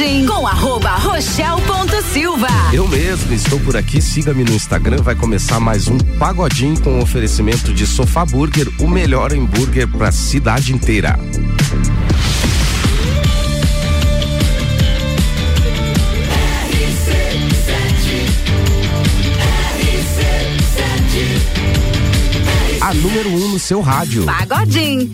Pagodinho com arroba rochel.silva. Eu mesmo estou por aqui, siga-me no Instagram, vai começar mais um Pagodinho com oferecimento de Sofá Burger, o melhor hambúrguer para a cidade inteira. A número 1 um no seu rádio. Pagodinho.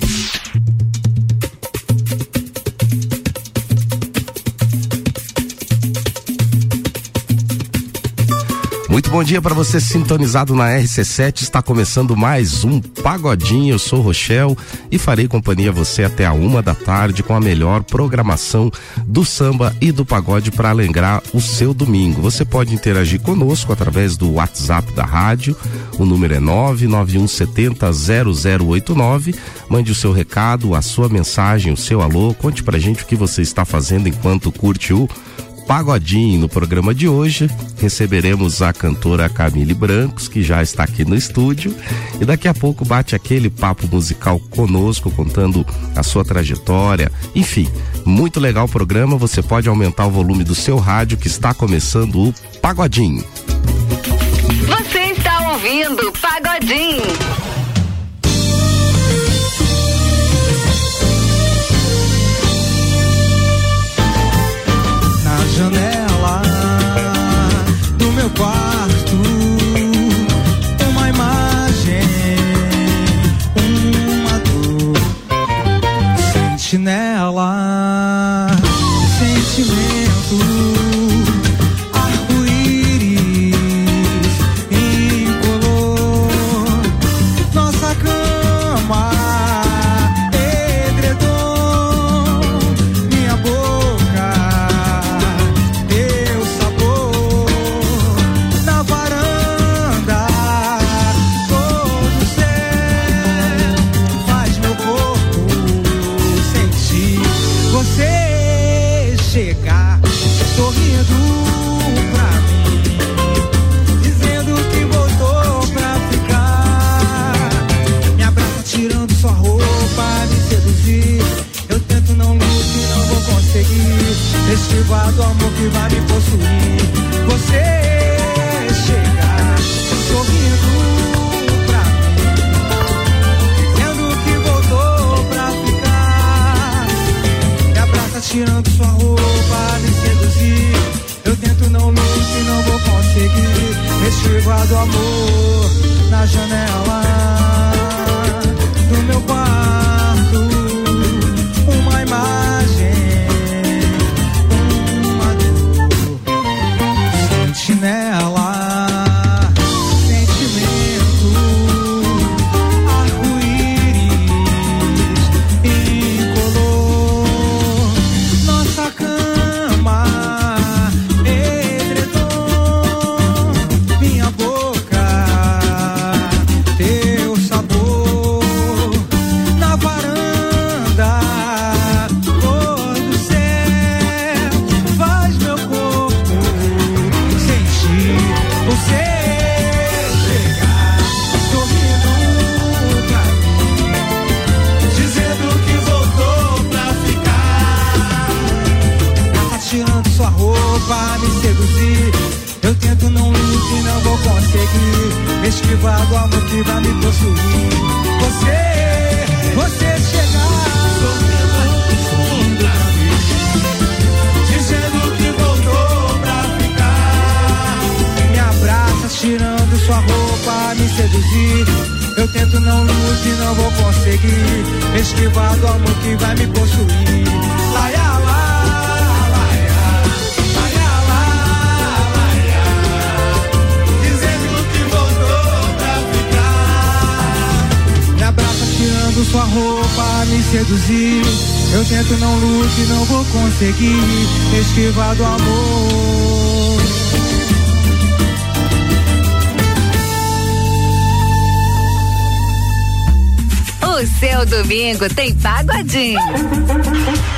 Muito bom dia para você sintonizado na RC7. Está começando mais um Pagodinho. Eu sou Rochel e farei companhia a você até a uma da tarde com a melhor programação do samba e do pagode para alegrar o seu domingo. Você pode interagir conosco através do WhatsApp da rádio. O número é 991700089. Mande o seu recado, a sua mensagem, o seu alô. Conte pra gente o que você está fazendo enquanto curte o Pagodinho. No programa de hoje, receberemos a cantora Camille Brancos, que já está aqui no estúdio, e daqui a pouco bate aquele papo musical conosco, contando a sua trajetória. Enfim, muito legal o programa. Você pode aumentar o volume do seu rádio, que está começando o Pagodinho. Você está ouvindo Pagodinho. Meu quarto. Uma imagem, uma dor, sentinela, esquivar do amor que vai me possuir. Você chegar sorrindo pra mim, dizendo que voltou pra ficar. Me abraça tirando sua roupa, me seduzir. Eu tento não e não vou conseguir esquivar do amor na janela do meu quarto. Esquivar do amor que vai me possuir. Você, você chegar dizendo que voltou pra ficar. Me abraça tirando sua roupa, me seduzir. Eu tento não luto e não vou conseguir esquivar do amor que vai me possuir. Sua roupa, me seduzir. Eu tento não luto e não vou conseguir esquivar do amor. O seu domingo tem Pagodinho.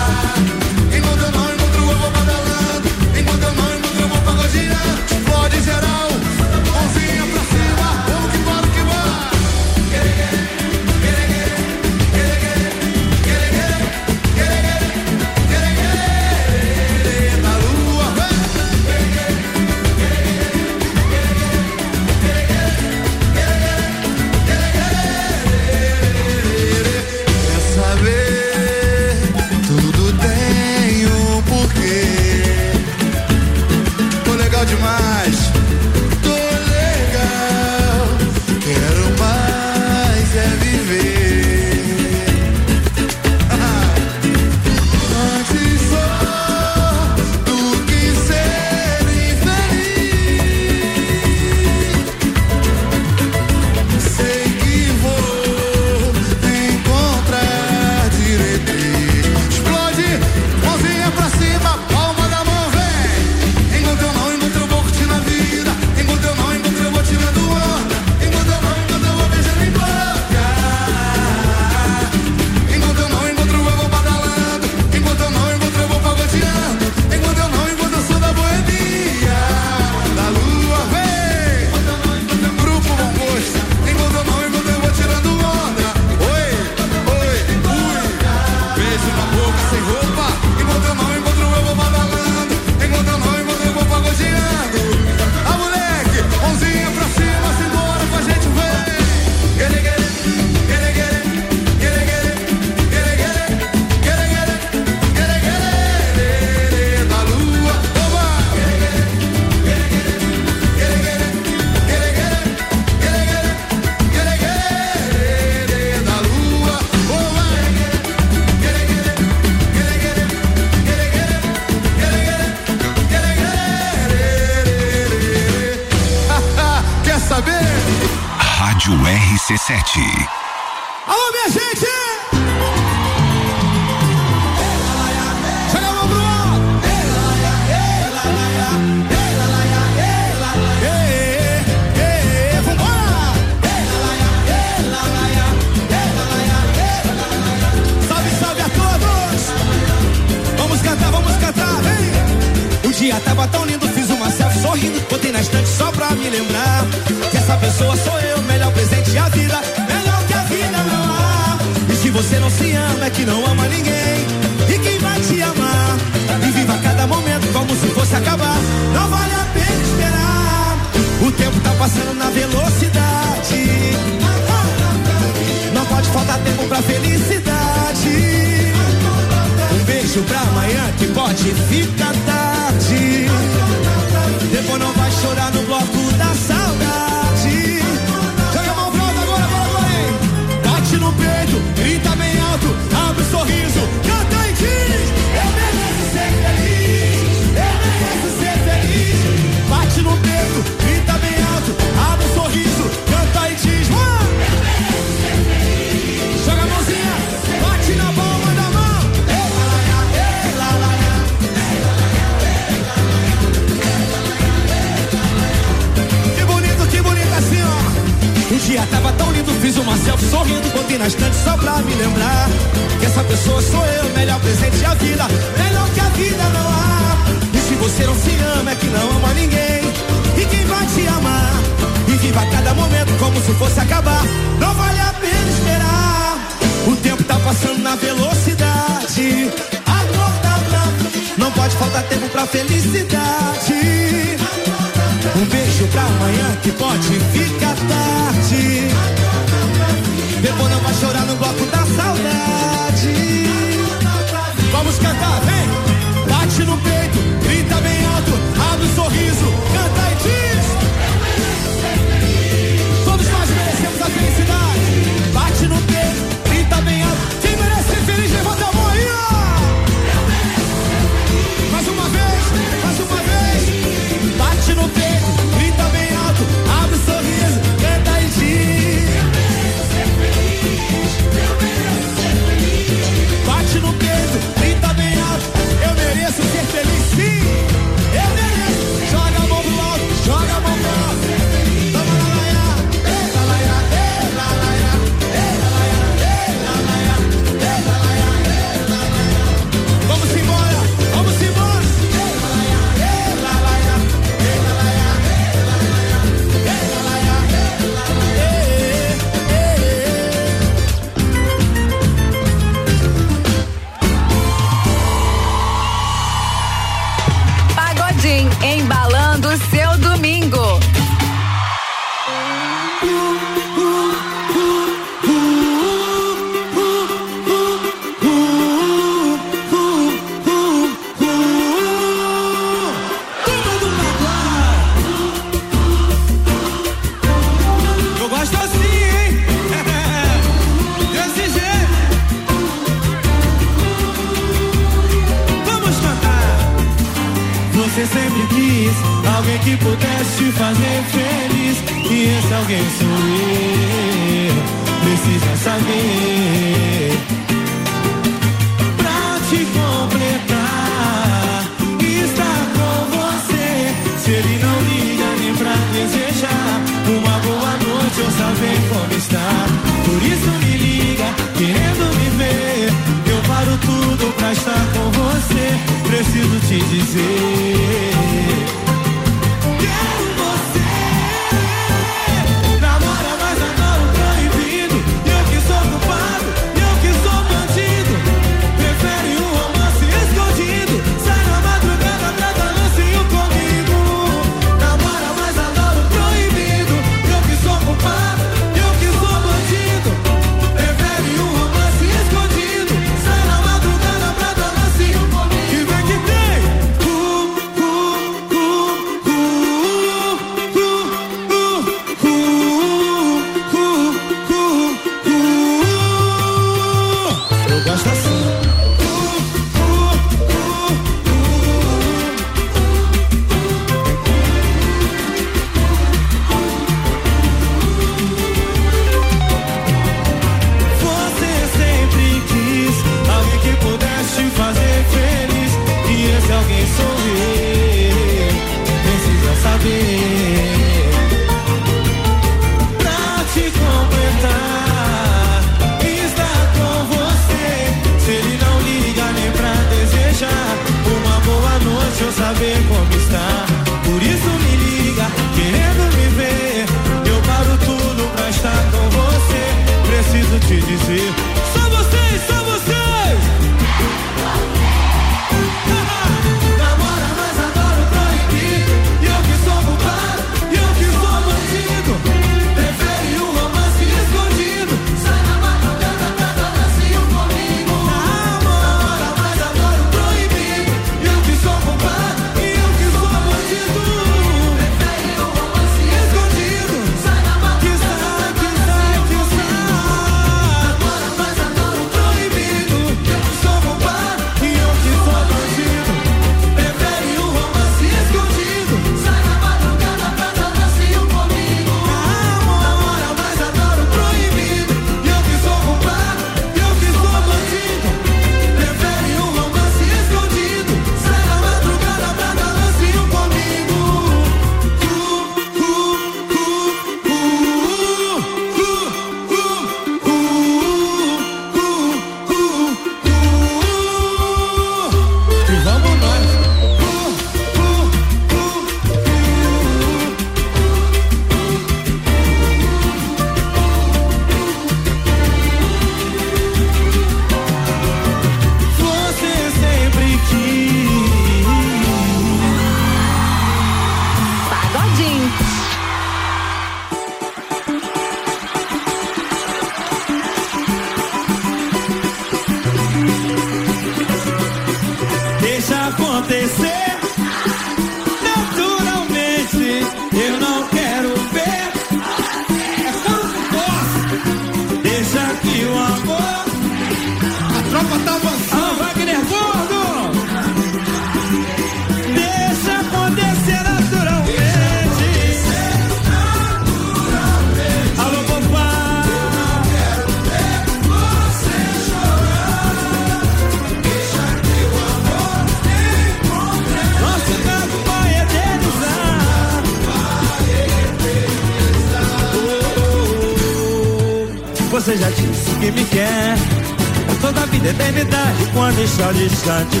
got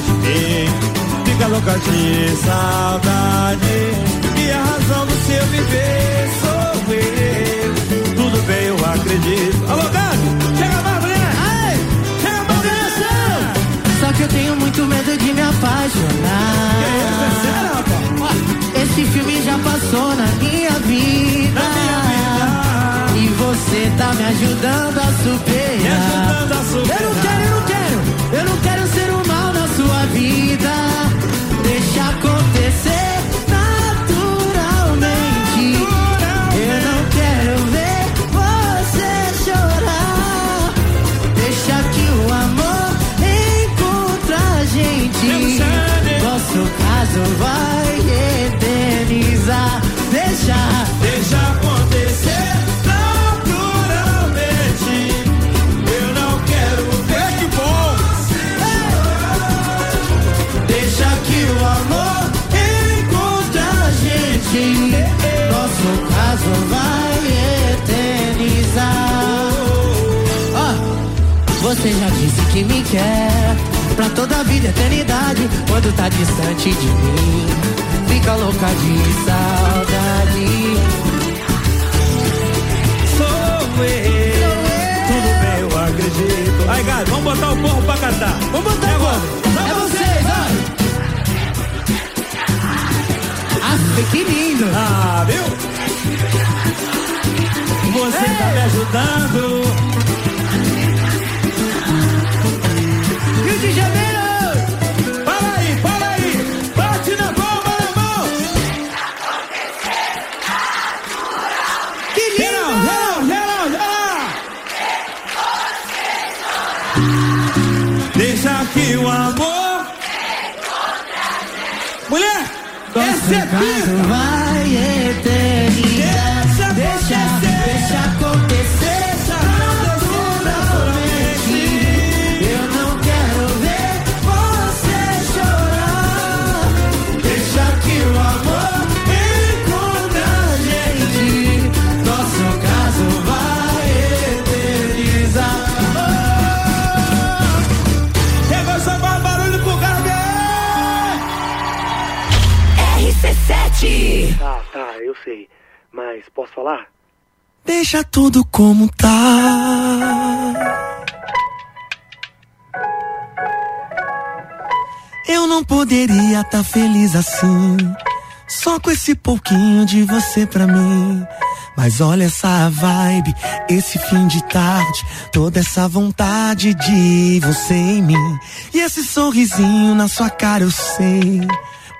deixa tudo como tá. Eu não poderia tá feliz assim, só com esse pouquinho de você pra mim. Mas olha essa vibe, esse fim de tarde, toda essa vontade de você em mim. E esse sorrisinho na sua cara, eu sei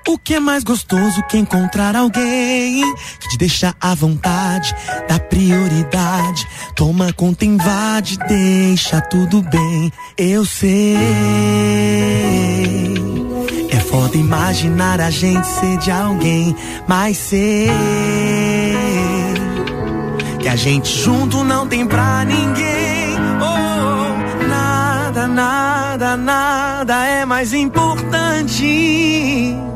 o que é mais gostoso que encontrar alguém que te deixa à vontade, dá prioridade, toma conta, invade, deixa tudo bem. Eu sei. É foda imaginar a gente ser de alguém, mas sei que a gente junto não tem pra ninguém. Oh, nada, nada, nada é mais importante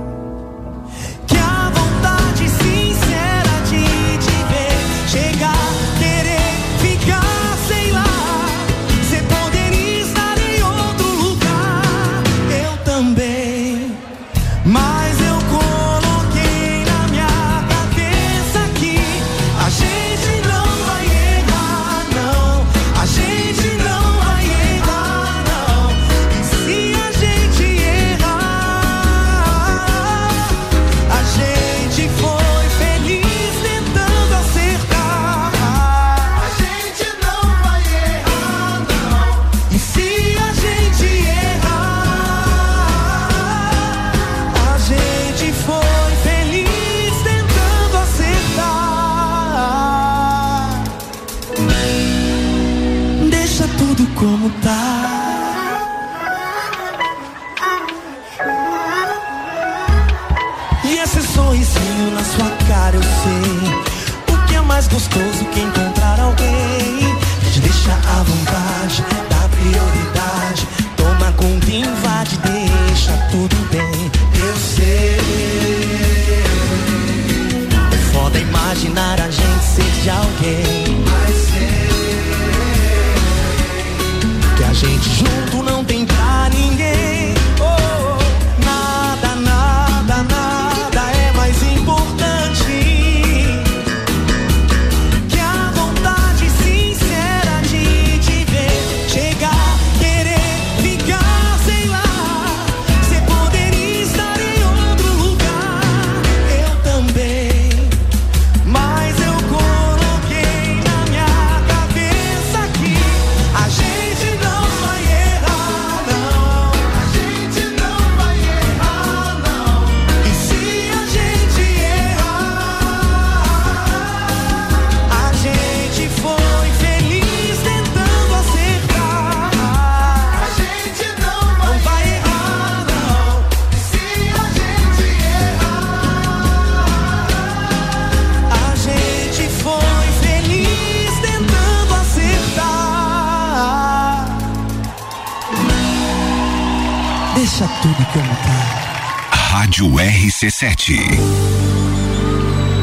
tudo como tá. Rádio RC7.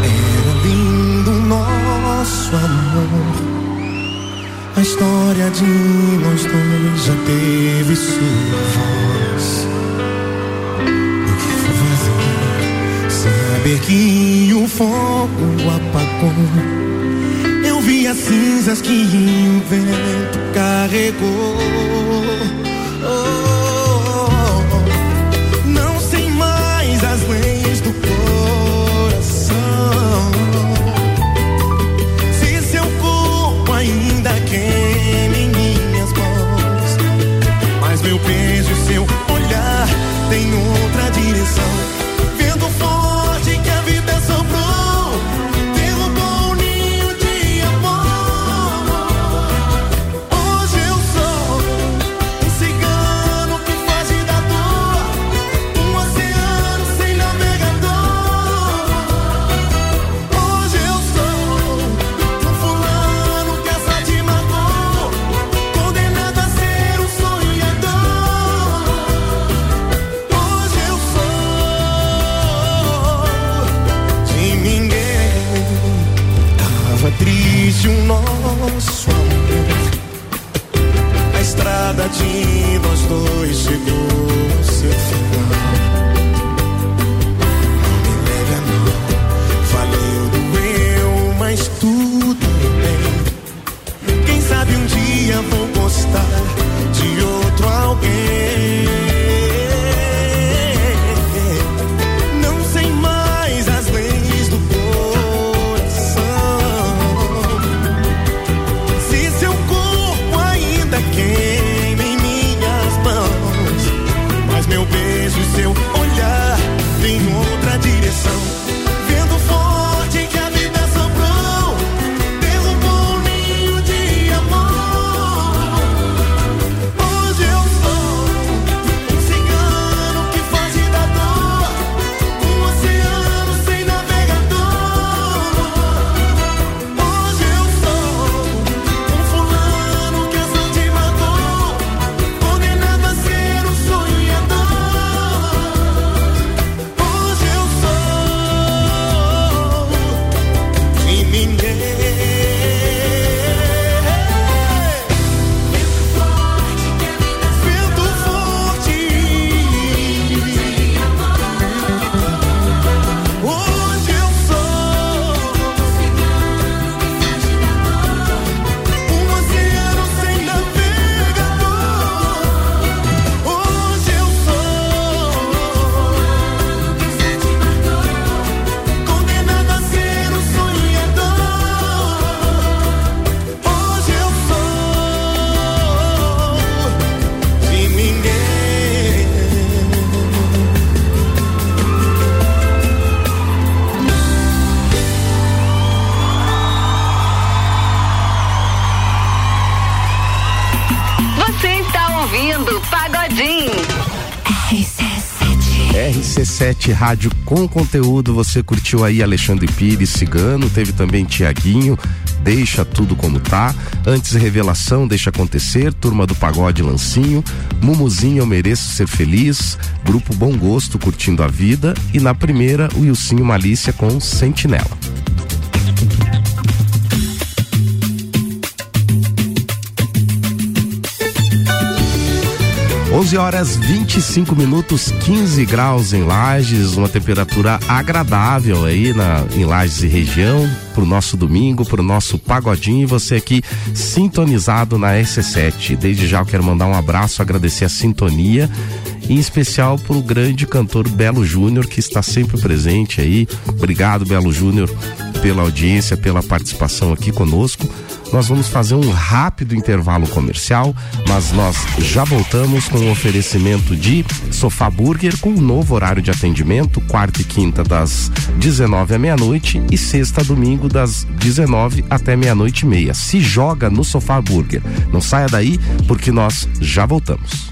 Era lindo nosso amor. A história de nós dois já teve sua voz. O que foi fazer? Saber que o fogo apagou. Eu vi as cinzas que o vento carregou. Em minhas mãos, mas meu beijo see RC7 Rádio com conteúdo, você curtiu aí Alexandre Pires, Cigano, teve também Tiaguinho, Deixa Tudo Como Tá, Antes Revelação, Deixa Acontecer, Turma do Pagode Lancinho, Mumuzinho Eu Mereço Ser Feliz, Grupo Bom Gosto Curtindo a Vida. E na primeira o Ilcinho Malícia com Sentinela. 11 horas 25 minutos, 15 graus em Lages, uma temperatura agradável aí na, em Lages e região, pro nosso domingo, pro nosso pagodinho e você aqui sintonizado na S7. Desde já eu quero mandar um abraço, agradecer a sintonia, em especial pro grande cantor Belo Júnior que está sempre presente aí. Obrigado, Belo Júnior, pela audiência, pela participação aqui conosco. Nós vamos fazer um rápido intervalo comercial, mas nós já voltamos com o oferecimento de Sofá Burger com um novo horário de atendimento, quarta e quinta das 19 à meia-noite e sexta domingo das 19 até meia-noite e meia. Se joga no Sofá Burger. Não saia daí porque nós já voltamos.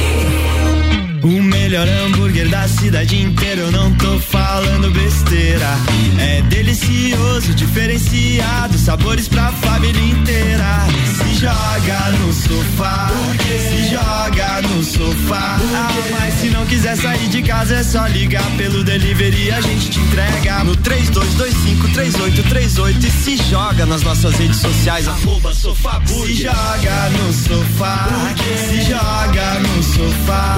melhor hambúrguer da cidade inteira, eu não tô falando besteira. É delicioso, diferenciado, sabores pra família inteira. Se joga no sofá, se joga no sofá. Ah, mas se não quiser sair de casa, é só ligar pelo delivery, a gente te entrega no 32253838 e se joga nas nossas redes sociais, arroba sofá Se joga no sofá, se joga no sofá.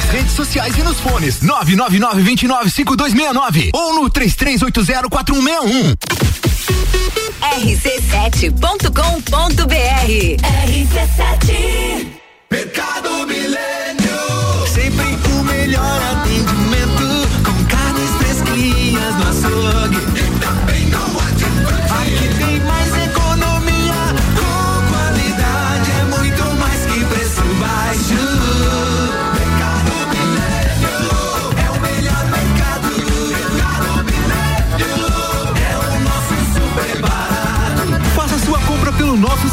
Nas redes sociais e nos fones 999-295269 ou no 33804161. rc7.com.br RC7 Mercado Milênio.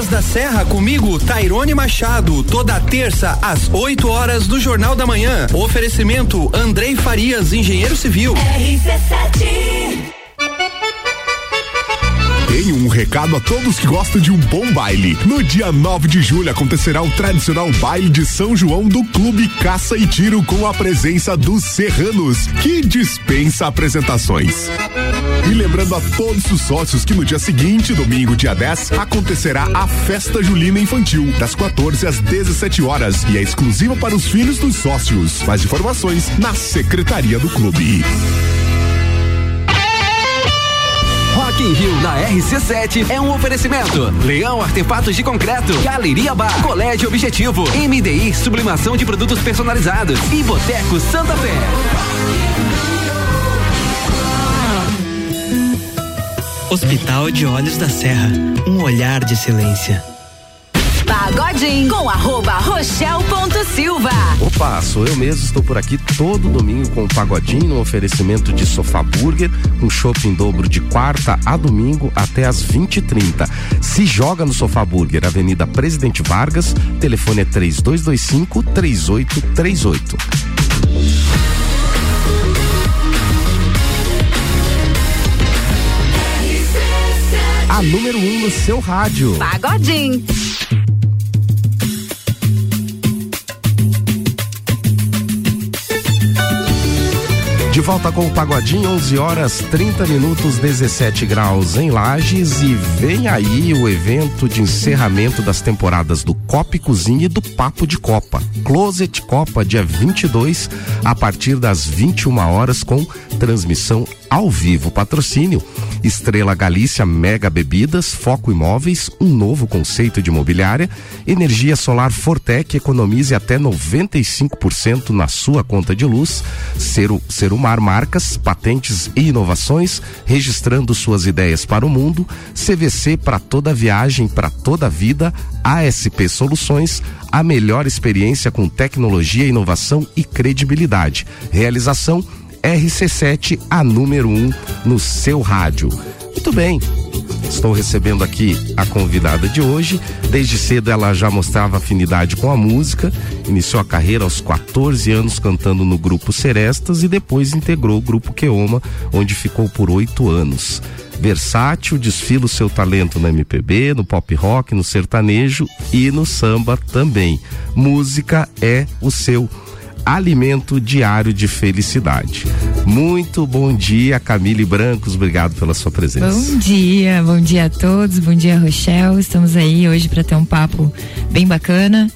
Praças da Serra comigo, Tairone Machado, toda terça às 8 horas do Jornal da Manhã. Oferecimento Andrei Farias, engenheiro civil. RC7 Tenho um recado a todos que gostam de um bom baile. No dia 9 de julho acontecerá o tradicional baile de São João do Clube Caça e Tiro com a presença dos Serranos, que dispensa apresentações. E lembrando a todos os sócios que no dia seguinte, domingo, dia 10, acontecerá a Festa Julina Infantil, das 14 às 17 horas, e é exclusiva para os filhos dos sócios. Mais informações na Secretaria do Clube. Rock in Rio na RC7 é um oferecimento. Leão Artefatos de Concreto, Galeria Bar, Colégio Objetivo, MDI Sublimação de Produtos Personalizados e Boteco Santa Fé. Hospital de Olhos da Serra, um olhar de excelência. Pagodinho com arroba rochel.silva. Opa, sou eu mesmo, estou por aqui todo domingo com o Pagodinho no oferecimento de Sofá Burger, com shopping em dobro de quarta a domingo até às 20h30. Se joga no Sofá Burger, Avenida Presidente Vargas, telefone é 3225 3838. A número 1 um no seu rádio. Pagodinho. De volta com o Pagodinho, 11 horas 30 minutos, 17 graus em Lages e vem aí o evento de encerramento das temporadas do Copa e Cozinha e do Papo de Copa. Closet Copa, dia 22, a partir das 21 horas, com transmissão ao vivo. Patrocínio Estrela Galícia Mega Bebidas, Foco Imóveis, um novo conceito de imobiliária, energia solar Fortec, economize até 95% na sua conta de luz, Ser, Serumar Marcas, patentes e inovações, registrando suas ideias para o mundo, CVC para toda viagem, para toda vida, ASP Soluções, a melhor experiência com tecnologia, inovação e credibilidade. Realização RC7, a número 1 um no seu rádio. Muito bem. Estou recebendo aqui a convidada de hoje. Desde cedo ela já mostrava afinidade com a música, iniciou a carreira aos 14 anos cantando no grupo Serestas e depois integrou o grupo Queoma, onde ficou por oito anos. Versátil, desfila o seu talento no MPB, no pop rock, no sertanejo e no samba também. Música é o seu alimento diário de felicidade. Muito bom dia, Camille Brancos, obrigado pela sua presença. Bom dia, bom dia a todos, bom dia Rochelle. Estamos aí hoje para ter um papo bem bacana.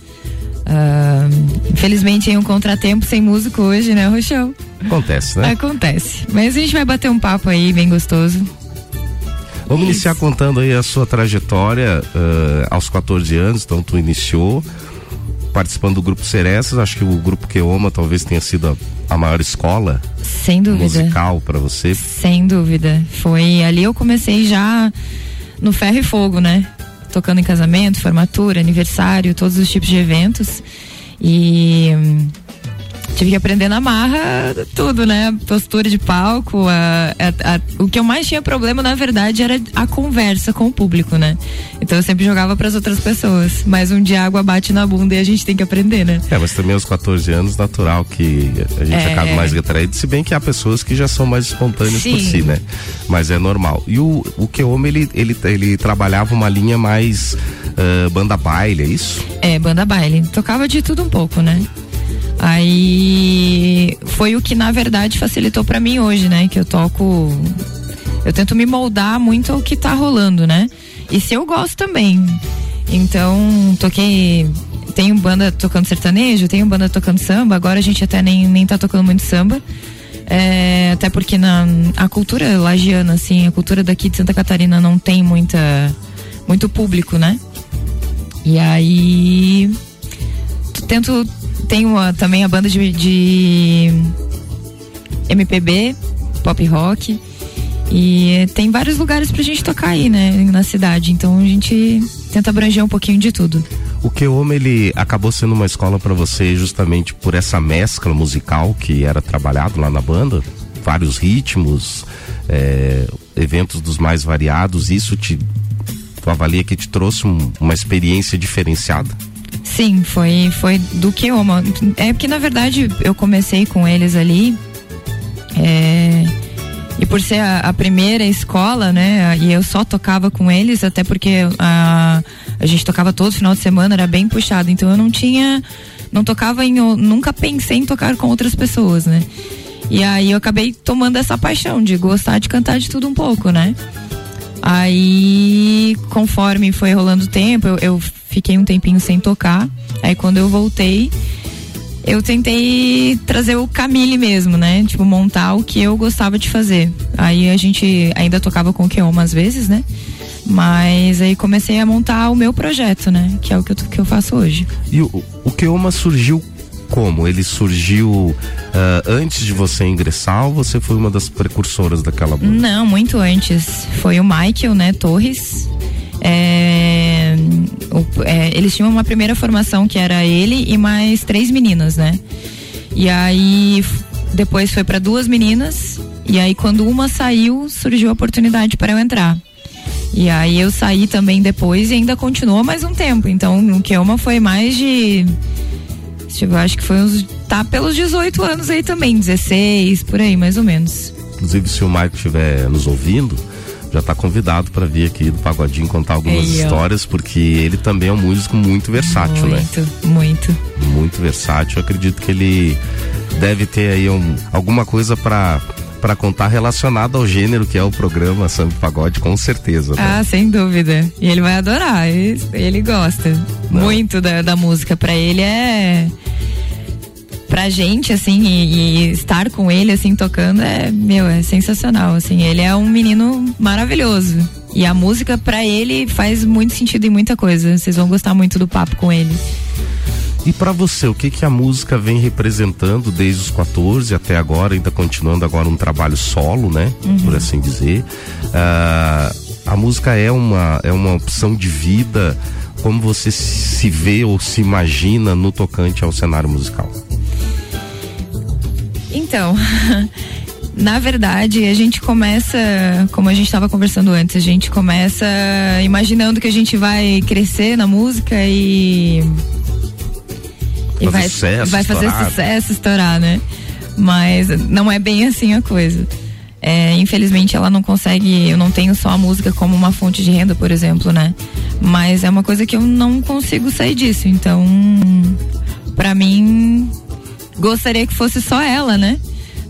Uh, infelizmente tem um contratempo sem músico hoje, né, Rochelle? Acontece, né? Acontece. Mas a gente vai bater um papo aí bem gostoso. Vamos Isso. iniciar contando aí a sua trajetória uh, aos 14 anos, então tu iniciou participando do grupo Cerestas, acho que o grupo Queoma talvez tenha sido a, a maior escola Sem dúvida. musical para você. Sem dúvida. Foi ali eu comecei já no ferro e fogo, né? Tocando em casamento, formatura, aniversário, todos os tipos de eventos. E tive que aprender na marra tudo, né? Postura de palco, a, a, a, o que eu mais tinha problema, na verdade, era a conversa com o público, né? Então eu sempre jogava para as outras pessoas. Mas um dia a água bate na bunda e a gente tem que aprender, né? É, mas também aos 14 anos, natural que a gente é... acaba mais retraído, se bem que há pessoas que já são mais espontâneas Sim. por si, né? Mas é normal. E o, o Keoma, ele, ele, ele trabalhava uma linha mais uh, banda baile, é isso? É, banda baile. Tocava de tudo um pouco, né? Aí foi o que na verdade facilitou para mim hoje, né? Que eu toco. Eu tento me moldar muito ao que tá rolando, né? E se eu gosto também. Então, toquei. Tenho banda tocando sertanejo, tenho banda tocando samba. Agora a gente até nem, nem tá tocando muito samba. É, até porque na, a cultura lagiana, assim, a cultura daqui de Santa Catarina não tem muita, muito público, né? E aí tento tem uma, também a banda de, de MPB, pop rock. E tem vários lugares pra gente tocar aí, né, na cidade. Então a gente tenta abranger um pouquinho de tudo. O Keoma, ele acabou sendo uma escola para você justamente por essa mescla musical que era trabalhado lá na banda, vários ritmos, é, eventos dos mais variados. Isso te, tu avalia que te trouxe um, uma experiência diferenciada? Sim, foi, foi do que eu amo. É porque na verdade eu comecei com eles ali. É, e por ser a, a, primeira escola, né? E eu só tocava com eles, até porque a, a gente tocava todo final de semana, era bem puxado. Então eu não tinha. Não tocava em. Nunca pensei em tocar com outras pessoas, né? E aí eu acabei tomando essa paixão de gostar de cantar de tudo um pouco, né? Aí, conforme foi rolando o tempo, eu, eu fiquei um tempinho sem tocar. Aí quando eu voltei, eu tentei trazer o Camille mesmo, né? Tipo, montar o que eu gostava de fazer. Aí a gente ainda tocava com o Keoma às vezes, né? Mas aí comecei a montar o meu projeto, né? Que é o que eu, que eu faço hoje. E o, o Keoma surgiu como? Ele surgiu uh, antes de você ingressar ou você foi uma das precursoras daquela banda? Não, muito antes. Foi o Michael, né, Torres. É, o, é, eles tinham uma primeira formação que era ele e mais três meninas, né? E aí depois foi para duas meninas e aí quando uma saiu surgiu a oportunidade para eu entrar. E aí eu saí também depois e ainda continuou mais um tempo. Então o Keoma foi mais de tipo, acho que foi uns tá pelos 18 anos aí também, 16 por aí mais ou menos. Inclusive se o Mike estiver nos ouvindo, já está convidado para vir aqui do Pagodinho contar algumas Ei, histórias, porque ele também é um músico muito versátil, muito, né? Muito, muito. Muito versátil. Eu acredito que ele deve ter aí um, alguma coisa para para contar relacionado ao gênero que é o programa Samba Pagode, com certeza. Né? Ah, sem dúvida. E ele vai adorar, ele, ele gosta Não. muito da, da música. Para ele é pra gente, assim, e, e, estar com ele, assim, tocando é, meu, é sensacional, assim. Ele é um menino maravilhoso. E a música, pra ele, faz muito sentido em muita coisa. Vocês vão gostar muito do papo com ele. E para você, o que que a música vem representando desde os 14 até agora, ainda continuando agora um trabalho solo, né? Uhum. Por assim dizer. Uh, a música é uma, é uma opção de vida. Como você se vê ou se imagina no tocante ao cenário musical? Então, Na verdade, a gente começa, como a gente estava conversando antes, a gente começa imaginando que a gente vai crescer na música e. E vai, sucesso, vai fazer estourar. sucesso, estourar, né? Mas não é bem assim a coisa. É, infelizmente ela não consegue, eu não tenho só a música como uma fonte de renda, por exemplo, né? Mas é uma coisa que eu não consigo sair disso. Então, pra mim, gostaria que fosse só ela, né?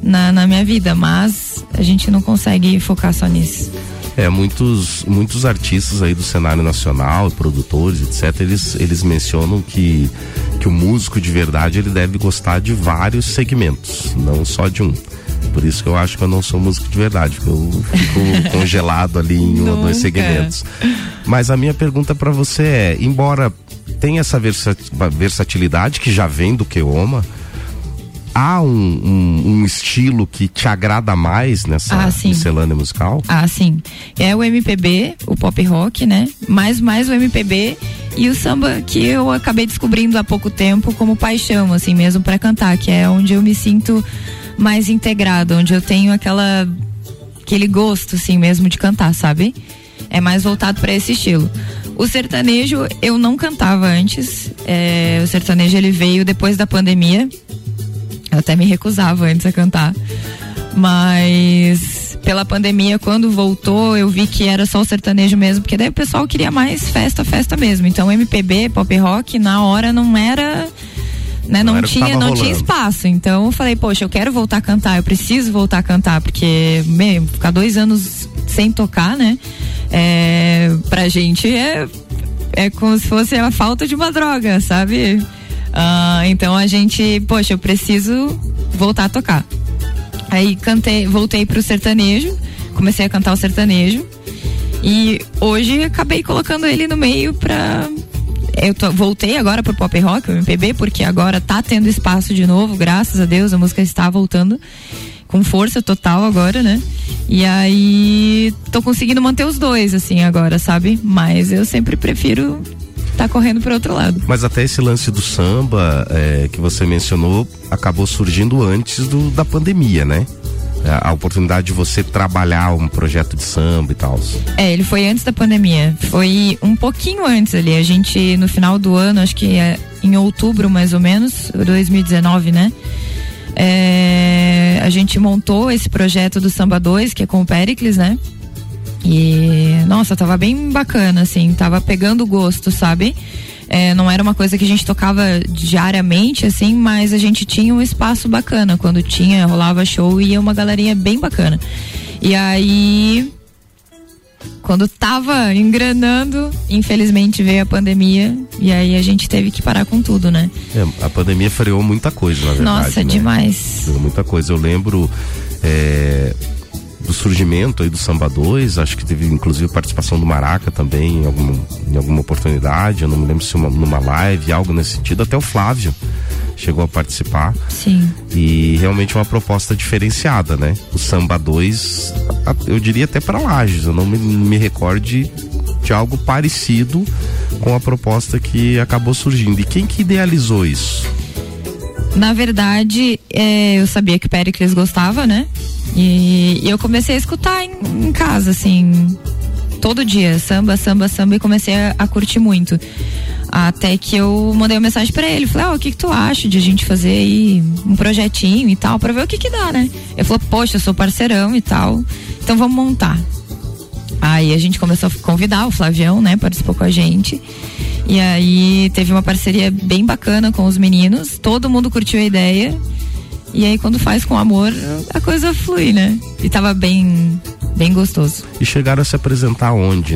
Na, na minha vida, mas a gente não consegue focar só nisso. É, muitos, muitos artistas aí do cenário nacional, produtores, etc., eles, eles mencionam que, que o músico de verdade ele deve gostar de vários segmentos, não só de um. Por isso que eu acho que eu não sou músico de verdade, porque eu fico congelado ali em um ou dois segmentos. Mas a minha pergunta para você é, embora tenha essa versa- versatilidade que já vem do Keoma, há um, um- um estilo que te agrada mais nessa Ah, miscelânea musical? Ah, sim. É o MPB, o pop rock, né? Mais mais o MPB e o samba que eu acabei descobrindo há pouco tempo como paixão, assim mesmo pra cantar, que é onde eu me sinto mais integrado, onde eu tenho aquela aquele gosto assim mesmo de cantar, sabe? É mais voltado pra esse estilo. O sertanejo eu não cantava antes. é, o sertanejo ele veio depois da pandemia. Eu até me recusava antes a cantar. Mas pela pandemia, quando voltou, eu vi que era só o sertanejo mesmo, porque daí o pessoal queria mais festa, festa mesmo. Então MPB, pop rock, na hora não era. Né, Não não, era tinha, não tinha espaço. Então eu falei, poxa, eu quero voltar a cantar, eu preciso voltar a cantar, porque, meu, ficar dois anos sem tocar, né? É, pra gente é, é como se fosse a falta de uma droga, sabe? Ah, então a gente, poxa, eu preciso voltar a tocar. Aí cantei, voltei pro sertanejo, comecei a cantar o sertanejo. E hoje acabei colocando ele no meio pra. Eu tô- voltei agora pro pop rock, o MPB, porque agora tá tendo espaço de novo, graças a Deus, a música está voltando com força total agora, né? E aí tô conseguindo manter os dois, assim, agora, sabe? Mas eu sempre prefiro tá correndo pro outro lado. Mas até esse lance do samba é, que você mencionou acabou surgindo antes do, da pandemia, né? A, a oportunidade de você trabalhar um projeto de samba e tal. É, ele foi antes da pandemia. Foi um pouquinho antes ali. A gente, no final do ano, acho que é em outubro mais ou menos, 2019, né? É, a gente montou esse projeto do Samba 2, que é com o Pericles, né? E, nossa, tava bem bacana, assim, tava pegando gosto, sabe? É, não era uma coisa que a gente tocava diariamente, assim, mas a gente tinha um espaço bacana. Quando tinha, rolava show, ia uma galerinha bem bacana. E aí, quando tava engranando, infelizmente veio a pandemia e aí a gente teve que parar com tudo, né? É, a pandemia freou muita coisa, na verdade. Nossa, né? demais. Freou muita coisa. Eu lembro é, do surgimento aí do Samba 2, acho que teve inclusive participação do Maraca também em alguma, em alguma oportunidade, eu não me lembro se uma, numa live, algo nesse sentido, até o Flávio chegou a participar. Sim. E realmente uma proposta diferenciada, né? O Samba 2, a- eu diria até para Lages, eu não me, me recordo de, de algo parecido com a proposta que acabou surgindo. E quem que idealizou isso? Na verdade, é, eu sabia que o Pericles gostava, né? E, e eu comecei a escutar em, em casa, assim, todo dia, samba, samba, samba, e comecei a, a curtir muito. Até que eu mandei uma mensagem pra ele, falei, ó, o que que tu acha de a gente fazer aí um projetinho e tal, pra ver o que que dá, né? Ele falou, poxa, eu sou parceirão e tal, então vamos montar. Aí a gente começou a convidar o Flavião, né? Participou com a gente. E aí teve uma parceria bem bacana com os meninos. Todo mundo curtiu a ideia. E aí quando faz com amor, a coisa flui, né? E tava bem, bem gostoso. E chegaram a se apresentar onde?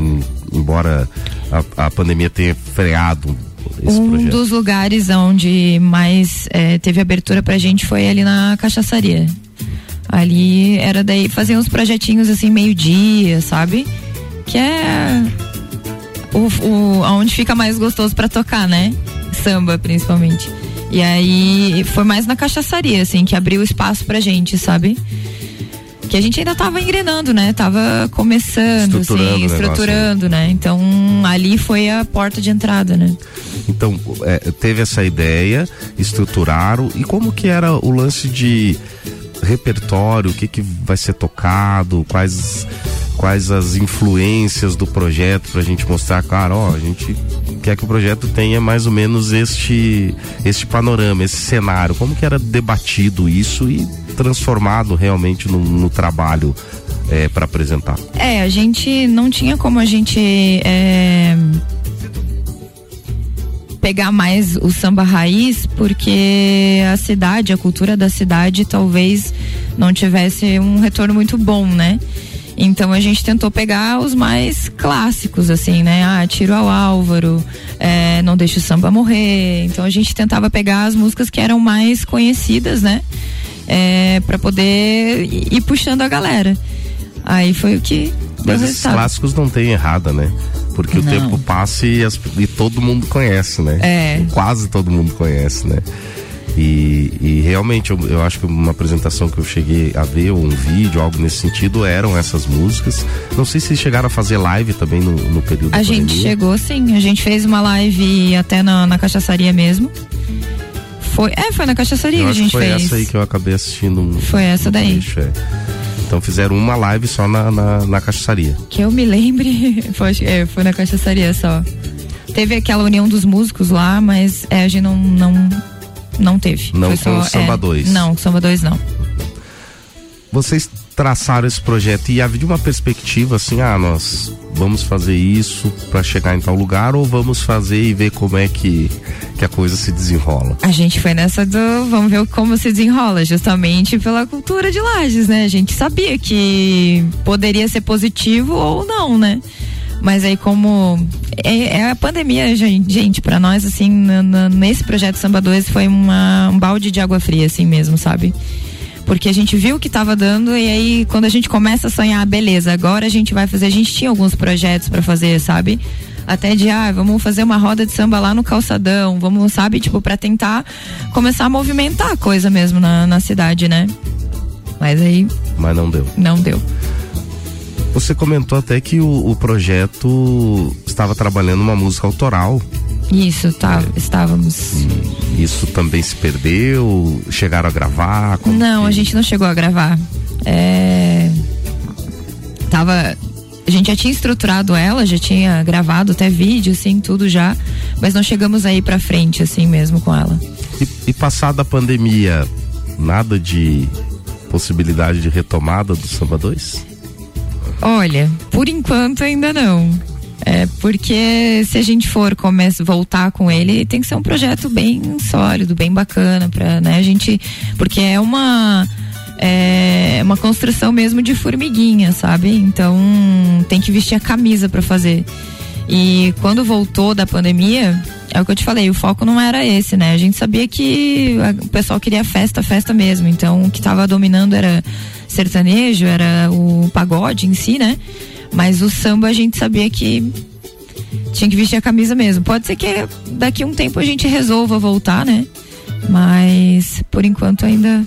Embora a, a pandemia tenha freado esse um projeto. dos lugares onde mais eh, teve abertura pra gente foi ali na cachaçaria. Ali era daí fazer uns projetinhos assim meio-dia, sabe? Que é o, o aonde fica mais gostoso pra tocar, né? Samba, principalmente. E aí foi mais na cachaçaria, assim, que abriu espaço pra gente, sabe? Que a gente ainda tava engrenando, né? Tava começando, Estruturando assim, negócio, estruturando, né? Então ali foi a porta de entrada, né? Então, é, teve essa ideia, estruturaram. E como que era o lance de repertório, o que que vai ser tocado, quais quais as influências do projeto pra gente mostrar, cara, ó, a gente quer que o projeto tenha mais ou menos este este panorama, esse cenário, como que era debatido isso e transformado realmente no, no trabalho é, para apresentar. É, a gente não tinha como a gente é, pegar mais o samba raiz, porque a cidade, a cultura da cidade talvez não tivesse um retorno muito bom, né? Então a gente tentou pegar os mais clássicos, assim, né? Ah, Tiro ao Álvaro, é, Não Deixa o Samba Morrer. Então a gente tentava pegar as músicas que eram mais conhecidas, né? É, para poder ir puxando a galera. Aí foi o que Mas esses clássicos não tem errada, né? Porque o Não. tempo passa e, as- e todo mundo conhece, né? É. Quase todo mundo conhece, né? E, e realmente eu, eu acho que uma apresentação que eu cheguei a ver, ou um vídeo, algo nesse sentido, eram essas músicas. Não sei se chegaram a fazer live também no, no período A gente pandemia. chegou sim, a gente fez uma live até na, na cachaçaria mesmo. Foi, é, foi na cachaçaria que a gente foi fez. essa aí que eu acabei assistindo. um- Foi essa um daí. trecho, é. Então fizeram uma live só na, na, na cachaçaria. Que eu me lembre, foi, é, foi na cachaçaria só. Teve aquela união dos músicos lá, mas é, a gente não, não, não teve. Não Foi com só, o Samba é, 2. Não, com o Samba 2 não. Vocês traçaram esse projeto e havia uma perspectiva assim, ah, nós vamos fazer isso para chegar em tal lugar ou vamos fazer e ver como é que, que a coisa se desenrola? A gente foi nessa do. Vamos ver como se desenrola, justamente pela cultura de Lages, né? A gente sabia que poderia ser positivo ou não, né? Mas aí, como. É, é a pandemia, gente, gente para nós, assim, na- na- nesse projeto Samba 2 foi uma, um balde de água fria, assim mesmo, sabe? Porque a gente viu o que tava dando e aí quando a gente começa a sonhar, beleza, agora a gente vai fazer, a gente tinha alguns projetos para fazer, sabe? Até de, ah, vamos fazer uma roda de samba lá no calçadão, vamos, sabe, tipo, para tentar começar a movimentar a coisa mesmo na, na cidade, né? Mas aí Mas não deu. não deu. Você comentou até que o, o projeto estava trabalhando uma música autoral. Isso, tá, estávamos. Isso também se perdeu? Chegaram a gravar? Não, que- a gente não chegou a gravar. É... Tava. A gente já tinha estruturado ela, já tinha gravado até vídeo, assim, tudo já. Mas não chegamos aí pra frente, assim mesmo com ela. E, e passada a pandemia, nada de possibilidade de retomada do Samba 2? Olha, por enquanto ainda não. É porque se a gente for começar voltar com ele, tem que ser um projeto bem sólido, bem bacana para, né, a gente, porque é uma é uma construção mesmo de formiguinha, sabe? Então tem que vestir a camisa para fazer. E quando voltou da pandemia, é o que eu te falei, o foco não era esse, né? A gente sabia que a- o pessoal queria festa, festa mesmo. Então o que tava dominando era sertanejo, era o pagode em si, né? Mas o samba a gente sabia que tinha que vestir a camisa mesmo. Pode ser que daqui a um tempo a gente resolva voltar, né? Mas por enquanto ainda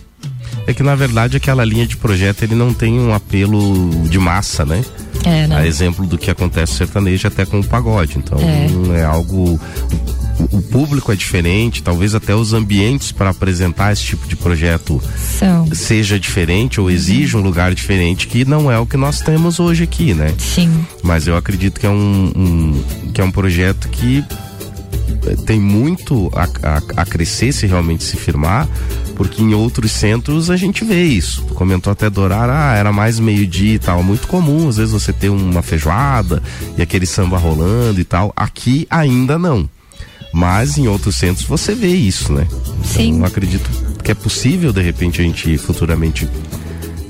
É que na verdade aquela linha de projeto ele não tem um apelo de massa, né? É, não. A exemplo do que acontece sertanejo até com o pagode. Então É. é, algo. O, o público é diferente, talvez até os ambientes para apresentar esse tipo de projeto São. seja diferente ou exija um lugar diferente que não é o que nós temos hoje aqui, né? Sim. Mas eu acredito que é um, um- que é um projeto que tem muito a, a- a crescer se realmente se firmar, porque em outros centros a gente vê isso. Tu comentou até Dorar, ah, era mais meio-dia e tal. Muito comum, às vezes, você ter uma feijoada e aquele samba rolando e tal. Aqui ainda não. Mas em outros centros você vê isso, né? Sim. Eu acredito que é possível, de repente, a gente futuramente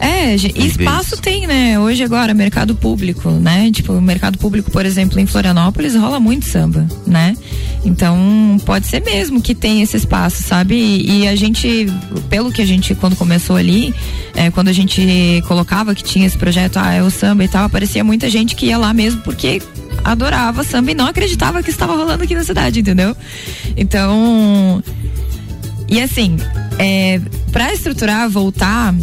É, espaço tem, né? Hoje agora, mercado público, né? Tipo, o mercado público, por exemplo, em Florianópolis rola muito samba, né? Então, pode ser mesmo que tem esse espaço, sabe? E, e a gente, pelo que a gente, quando começou ali, é, quando a gente colocava que tinha esse projeto, ah, é o samba e tal, aparecia muita gente que ia lá mesmo porque adorava samba e não acreditava que estava rolando aqui na cidade, entendeu? Então, e assim, é, para estruturar, voltar,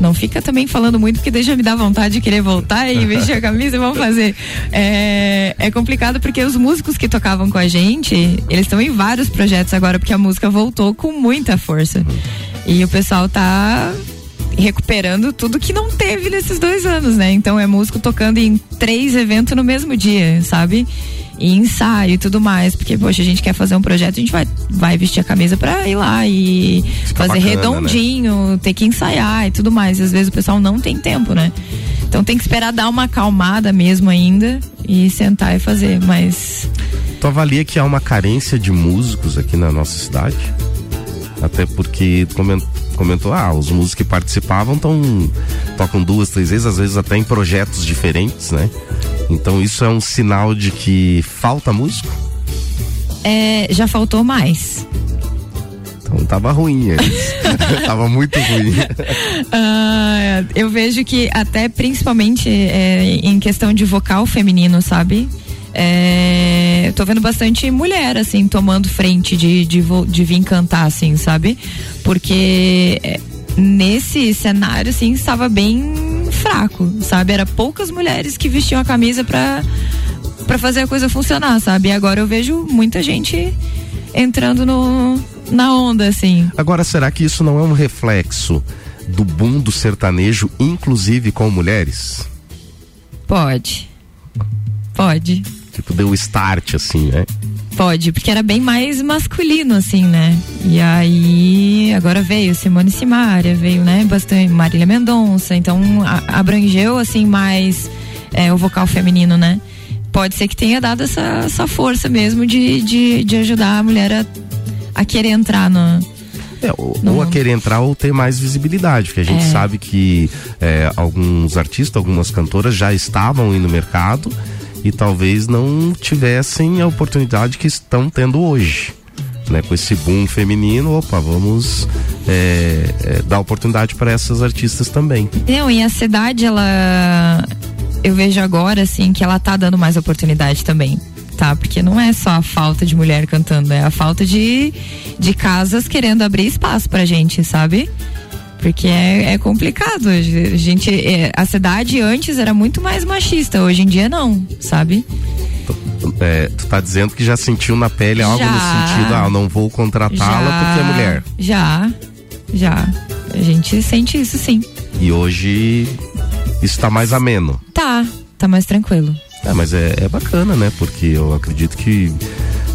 não fica também falando muito, porque deixa me dar vontade de querer voltar e vestir a camisa e vamos fazer. É, é complicado porque os músicos que tocavam com a gente, eles estão em vários projetos agora, porque a música voltou com muita força. E o pessoal tá recuperando tudo que não teve nesses dois anos, né? Então é músico tocando em três eventos no mesmo dia, sabe? E ensaio e tudo mais, porque, poxa, a gente quer fazer um projeto, a gente vai, vai vestir a camisa pra ir lá e Fica fazer bacana, redondinho, ter que ensaiar e tudo mais. Às vezes o pessoal não tem tempo, né? Então tem que esperar dar uma acalmada mesmo ainda e sentar e fazer, mas Tu avalia que há uma carência de músicos aqui na nossa cidade? Até porque comentou, ah, os músicos que participavam tão, tocam duas, três vezes, às vezes até em projetos diferentes, né? Então isso é um sinal de que falta músico? é, já faltou mais. Então tava ruim tava muito ruim. Ah, eu vejo que até principalmente é, em questão de vocal feminino, sabe? É, tô vendo bastante mulher, assim, tomando frente de, de, de vir cantar, assim, sabe? Porque é, nesse cenário, assim, estava bem fraco, sabe? Era poucas mulheres que vestiam a camisa pra, pra fazer a coisa funcionar, sabe? E agora eu vejo muita gente entrando no, na onda, assim. Agora, será que isso não é um reflexo do boom do sertanejo, inclusive com mulheres? Pode. Pode. Tipo, deu start, assim, né? Pode, porque era bem mais masculino, assim, né? E aí, agora veio Simone Simaria, veio, né, bastante Marília Mendonça, então a- abrangeu, assim, mais é, o vocal feminino, né? Pode ser que tenha dado essa, essa força mesmo de, de, de ajudar a mulher a, a querer entrar no. É, ou, ou a querer entrar ou ter mais visibilidade, porque a gente É. sabe que é, alguns artistas, algumas cantoras já estavam aí no mercado e talvez não tivessem a oportunidade que estão tendo hoje. Né, com esse boom feminino, opa, vamos é, é, dar oportunidade para essas artistas também. Não, e a cidade, ela. Eu vejo agora, assim, que ela tá dando mais oportunidade também. Tá? Porque não é só a falta de mulher cantando, é a falta de, de casas querendo abrir espaço pra gente, sabe? Porque é, é complicado. A gente, é, a cidade antes era muito mais machista, hoje em dia não, sabe? É, tu tá dizendo que já sentiu na pele algo Já. no sentido, ah, não vou contratá-la porque é mulher. Já, já. A gente sente isso sim. E hoje isso tá mais ameno. Tá, tá mais tranquilo. É, mas é, é bacana, né? Porque eu acredito que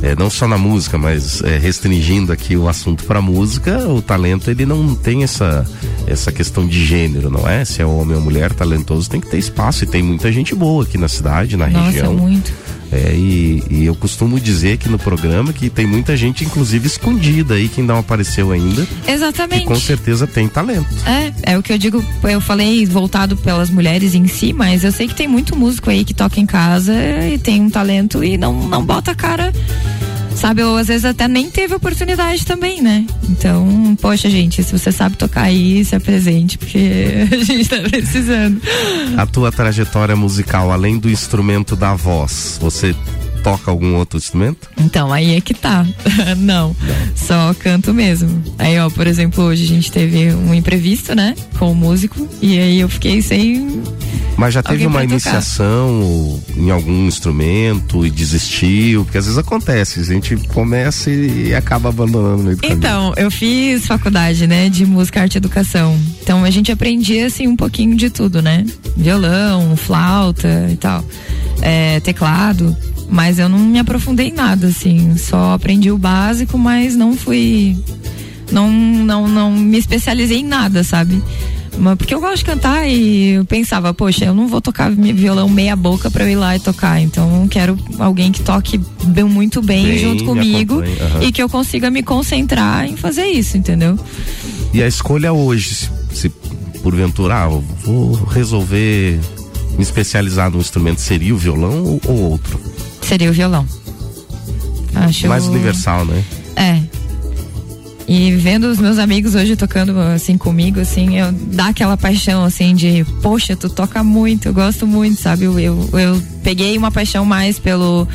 é, não só na música, mas é, restringindo aqui o assunto pra música, o talento ele não tem essa essa questão de gênero, não é? Se é homem ou mulher talentoso tem que ter espaço e tem muita gente boa aqui na cidade, na Nossa, região. muito. É, e, e eu costumo dizer aqui no programa que tem muita gente, inclusive escondida aí, que não apareceu ainda, Exatamente. que com certeza tem talento. É, é o que eu digo, eu falei voltado pelas mulheres em si, mas eu sei que tem muito músico aí que toca em casa e tem um talento e não, não bota a cara, sabe? Ou às vezes até nem teve oportunidade também, né? Então, poxa, gente, se você sabe tocar aí, se apresente, porque a gente tá precisando. A tua trajetória musical, além do instrumento da voz, você toca algum outro instrumento? Então, aí é que tá. não, só canto mesmo. Aí, ó, por exemplo, hoje a gente teve um imprevisto, né? Com o músico, e aí eu fiquei sem Mas já teve uma iniciação em algum instrumento e desistiu? Porque às vezes acontece, a gente começa e acaba abandonando meio do. Então, eu fiz faculdade, né, de música, arte e educação. Então a gente aprendia assim um pouquinho de tudo, né? Violão, flauta e tal, é, teclado. Mas eu não me aprofundei em nada, assim. Só aprendi o básico, mas não fui. Não, não, não me especializei em nada, sabe? Mas porque eu gosto de cantar e eu pensava, poxa, eu não vou tocar violão meia boca pra eu ir lá e tocar. Então eu quero alguém que toque bem- muito bem, Bem, junto comigo aham. e que eu consiga me concentrar em fazer isso, entendeu? E a escolha hoje, se, se porventura, ah, eu vou resolver me especializar num instrumento, seria o violão ou, ou outro? Seria o violão. Acho Mais universal, né? É. E vendo os meus amigos hoje tocando assim comigo, assim, eu dá aquela paixão assim de, poxa, tu toca muito, eu gosto muito, sabe? Eu, eu, eu peguei uma paixão mais pelo,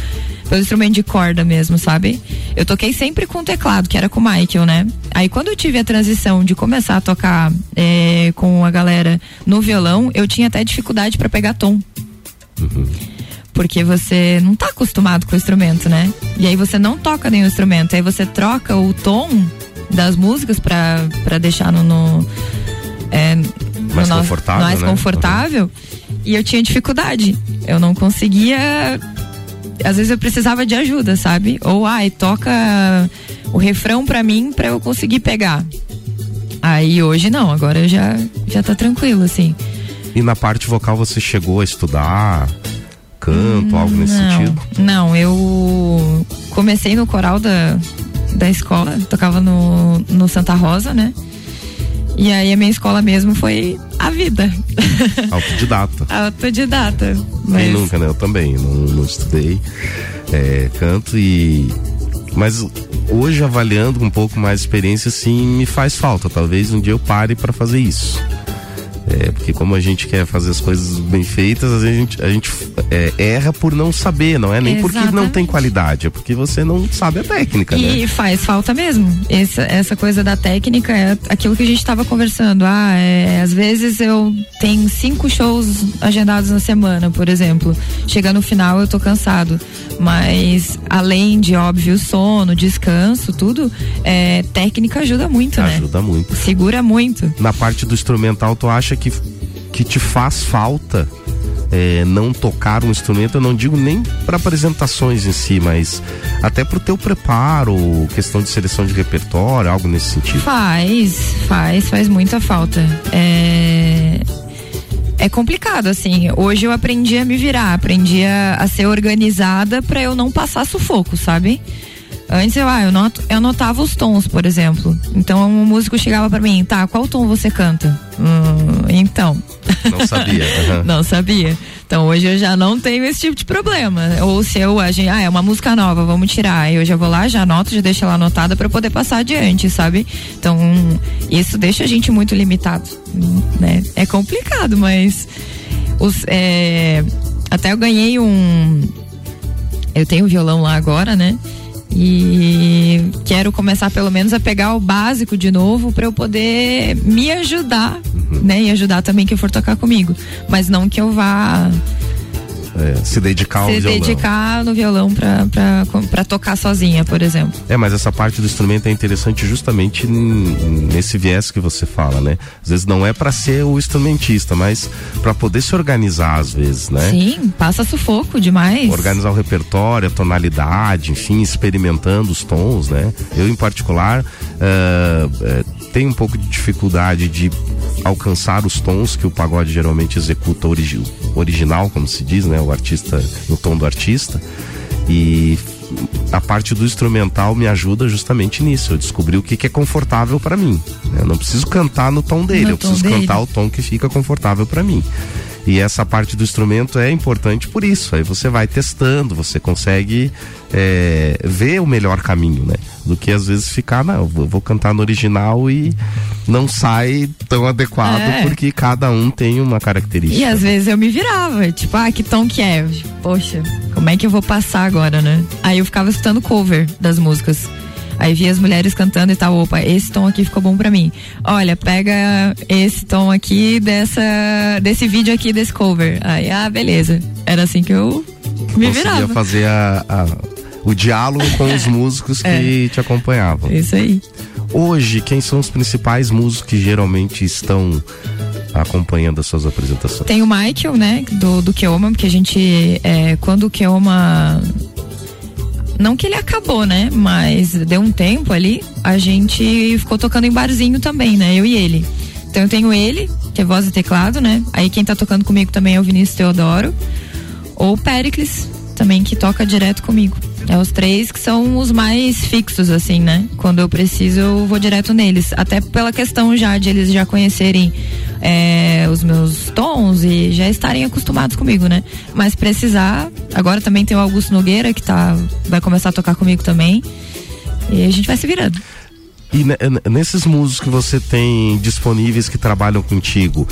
pelo instrumento de corda mesmo, sabe? Eu toquei sempre com teclado, que era com o Michael, né? Aí quando eu tive a transição de começar a tocar eh, com a galera no violão, eu tinha até dificuldade para pegar tom. Porque você não tá acostumado com o instrumento, né? E aí você não toca nenhum instrumento, aí você troca o tom, das músicas pra, pra deixar no. no é, no Mais nosso- confortável, mais né? confortável. E eu tinha dificuldade. Eu não conseguia. Às vezes eu precisava de ajuda, sabe? Ou, ai, toca o refrão pra mim pra eu conseguir pegar. Aí hoje não, agora já, já tá tranquilo, assim. E na parte vocal você chegou a estudar canto, algo nesse não, sentido? Não, eu comecei no coral da, da escola, tocava no, no Santa Rosa, né? E aí a minha escola mesmo foi a vida. Autodidata. Autodidata. Quem Mas nunca, né? Eu também, não, não estudei é, canto e. Mas hoje, avaliando com um pouco mais de experiência, assim, me faz falta. Talvez um dia eu pare para fazer isso. É, porque como a gente quer fazer as coisas bem feitas, às vezes a gente, a gente é, erra por não saber, não é nem porque não tem Exatamente. qualidade, é porque você não sabe a técnica, né? E faz falta mesmo. Essa, essa coisa da técnica é aquilo que a gente estava conversando. Ah, é, às vezes eu tenho cinco shows agendados na semana, por exemplo. Chega no final eu tô cansado. Mas além de óbvio sono, descanso, tudo, é, técnica ajuda muito, né? Ajuda muito. Segura muito. Na parte do instrumental, tu acha que, que te faz falta é, não tocar um instrumento? Eu não digo nem para apresentações em si, mas até pro teu preparo, questão de seleção de repertório, algo nesse sentido. Faz, faz, faz muita falta. É, é complicado, assim. Hoje eu aprendi a me virar, aprendi a, a ser organizada pra eu não passar sufoco, sabe? Antes eu, ah, eu, not, eu anotava os tons, por exemplo. Então um músico chegava pra mim, tá, qual tom você canta? Hum, então. Não sabia. aham. Não sabia. Então hoje eu já não tenho esse tipo de problema. Ou se eu, a gente, ah, é uma música nova, vamos tirar. Eu já vou lá, já anoto, já deixo ela anotada pra poder passar adiante, sabe? Então isso deixa a gente muito limitado, né? É complicado, mas os, é, até eu ganhei um, eu tenho um violão lá agora, né? E quero começar pelo menos a pegar o básico de novo para eu poder me ajudar, né? E ajudar também quem for tocar comigo. Mas não que eu vá É, se dedicar ao se violão. dedicar no violão pra, pra, pra tocar sozinha, por exemplo. É, mas essa parte do instrumento é interessante justamente nesse viés que você fala, né? Às vezes não é para ser o instrumentista, mas para poder se organizar às vezes, né? Sim, passa sufoco demais. Organizar o repertório, a tonalidade, enfim, experimentando os tons, né? Eu, em particular, eh, tenho um pouco de dificuldade de alcançar os tons que o pagode geralmente executa origi original, como se diz, né? O artista, no tom do artista. E a parte do instrumental me ajuda justamente nisso. Eu descobri o que, que é confortável para mim. né? Eu não preciso cantar no tom dele, No eu preciso dele. cantar o tom que fica confortável para mim. E essa parte do instrumento é importante por isso. Aí você vai testando, você consegue é, ver o melhor caminho, né? Do que às vezes ficar, não, eu vou, cantar no original e não sai tão adequado É. porque cada um tem uma característica. E às vezes eu me virava, tipo, ah, que tom que é? Poxa, como é que eu vou passar agora, né? Aí eu ficava escutando cover das músicas. Aí via as mulheres cantando e tal, opa, esse tom aqui ficou bom pra mim. Olha, pega esse tom aqui dessa desse vídeo aqui desse cover. Aí, ah, beleza. Era assim que eu me Conseguia virava. fazer a- a- o diálogo com os músicos que te acompanhavam. É. Isso aí. Hoje, quem são os principais músicos que geralmente estão acompanhando as suas apresentações? Tem o Michael, né, do, do Keoma, porque a gente, é, quando o Keoma. Não que ele acabou, né? Mas deu um tempo ali, a gente ficou tocando em barzinho também, né? Eu e ele. Então eu tenho ele, que é voz e teclado, né? Aí quem tá tocando comigo também é o Vinícius Teodoro. Ou o Pericles, também, que toca direto comigo. É os três que são os mais fixos, assim, né? Quando eu preciso, eu vou direto neles. Até pela questão já de eles já conhecerem é, os meus tons e já estarem acostumados comigo, né? Mas precisar. Agora também tem o Augusto Nogueira, que tá, vai começar a tocar comigo também. E a gente vai se virando. E ne- ne- nesses músicos que você tem disponíveis que trabalham contigo,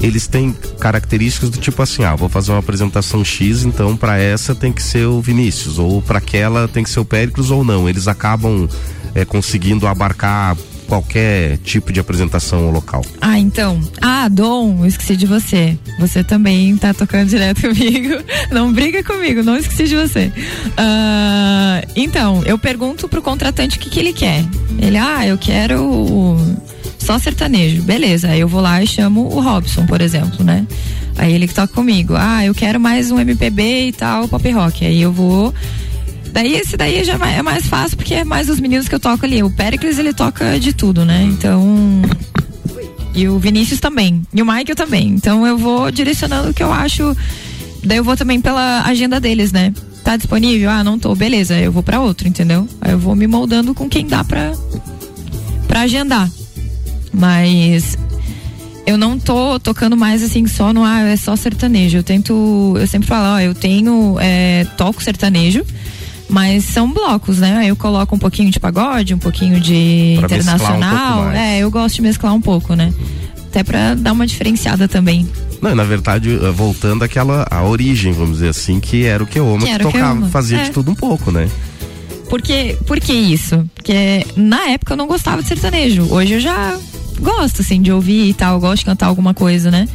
eles têm características do tipo assim, ah, vou fazer uma apresentação X, então para essa tem que ser o Vinícius, ou para aquela tem que ser o Péricles ou não. Eles acabam é, conseguindo abarcar qualquer tipo de apresentação ao local. Ah, então. Ah, Dom, esqueci de você. Você também tá tocando direto comigo. Não briga comigo, não esqueci de você. Ah, então, eu pergunto pro contratante o que, que ele quer. Ele, ah, eu quero só sertanejo. Beleza, aí eu vou lá e chamo o Robson, por exemplo, né? Aí ele que toca comigo. Ah, eu quero mais um MPB e tal, pop rock. Aí eu vou. Daí esse daí já é mais fácil porque é mais os meninos que eu toco ali. O Pericles ele toca de tudo, né? Então. E o Vinícius também. E o Michael também. Então eu vou direcionando o que eu acho. Daí eu vou também pela agenda deles, né? Tá disponível? Ah, não tô. Beleza, eu vou para outro, entendeu? Aí eu vou me moldando com quem dá pra, pra agendar. Mas eu não tô tocando mais assim só no ah, é só sertanejo. Eu tento, eu sempre falo, ó, eu tenho, é, toco sertanejo, mas são blocos, né? Aí eu coloco um pouquinho de pagode, um pouquinho de Pra um internacional. mais. é, eu gosto de mesclar um pouco, né? Até pra dar uma diferenciada também. Não, na verdade, eh, voltando àquela a origem, vamos dizer assim, que era o que eu amo, Que que, que tocava, amo. fazia É. de tudo um pouco, né? Porque, por que isso? Porque na época eu não gostava de sertanejo. Hoje eu já gosto, assim, de ouvir e tal. Gosto de cantar alguma coisa, né?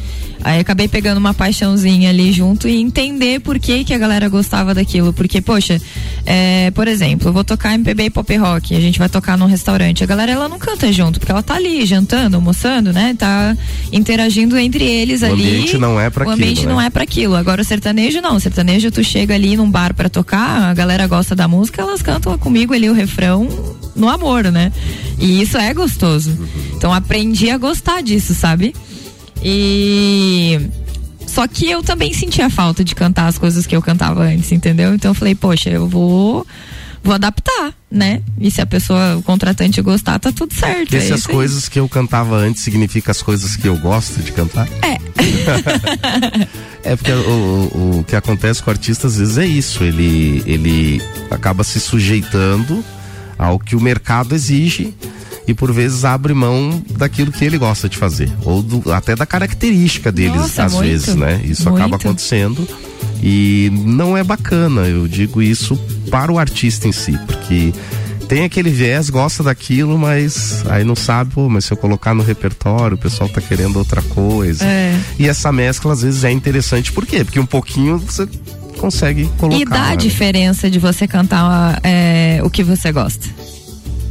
Aí acabei pegando uma paixãozinha ali junto e entender por que, que a galera gostava daquilo. Porque, poxa, é, por exemplo, eu vou tocar MPB e pop rock, a gente vai tocar num restaurante. A galera ela não canta junto, porque ela tá ali jantando, almoçando, né? Tá interagindo entre eles O ali. ambiente não é pra O aquilo, ambiente né? não é para aquilo. Agora o sertanejo não. O sertanejo tu chega ali num bar pra tocar, a galera gosta da música, elas cantam comigo ali o refrão no amor, né? E isso é gostoso. Então aprendi a gostar disso, sabe? E só que eu também sentia falta de cantar as coisas que eu cantava antes, entendeu? Então eu falei, poxa, eu vou vou adaptar, né? E se a pessoa, o contratante gostar, tá tudo certo. É se as isso aí. coisas que eu cantava antes significa as coisas que eu gosto de cantar? É. É porque o, o, o que acontece com o artista às vezes é isso, ele, ele acaba se sujeitando ao que o mercado exige e por vezes abre mão daquilo que ele gosta de fazer, ou do- até da característica deles, Nossa, às muito, vezes, né? Isso muito. acaba acontecendo e não é bacana, eu digo isso para o artista em si, porque tem aquele viés, gosta daquilo, mas aí não sabe, pô, mas se eu colocar no repertório, o pessoal tá querendo outra coisa. É. E essa mescla às vezes é interessante, por quê? Porque um pouquinho você consegue colocar. E dá a né? diferença de você cantar é, o que você gosta.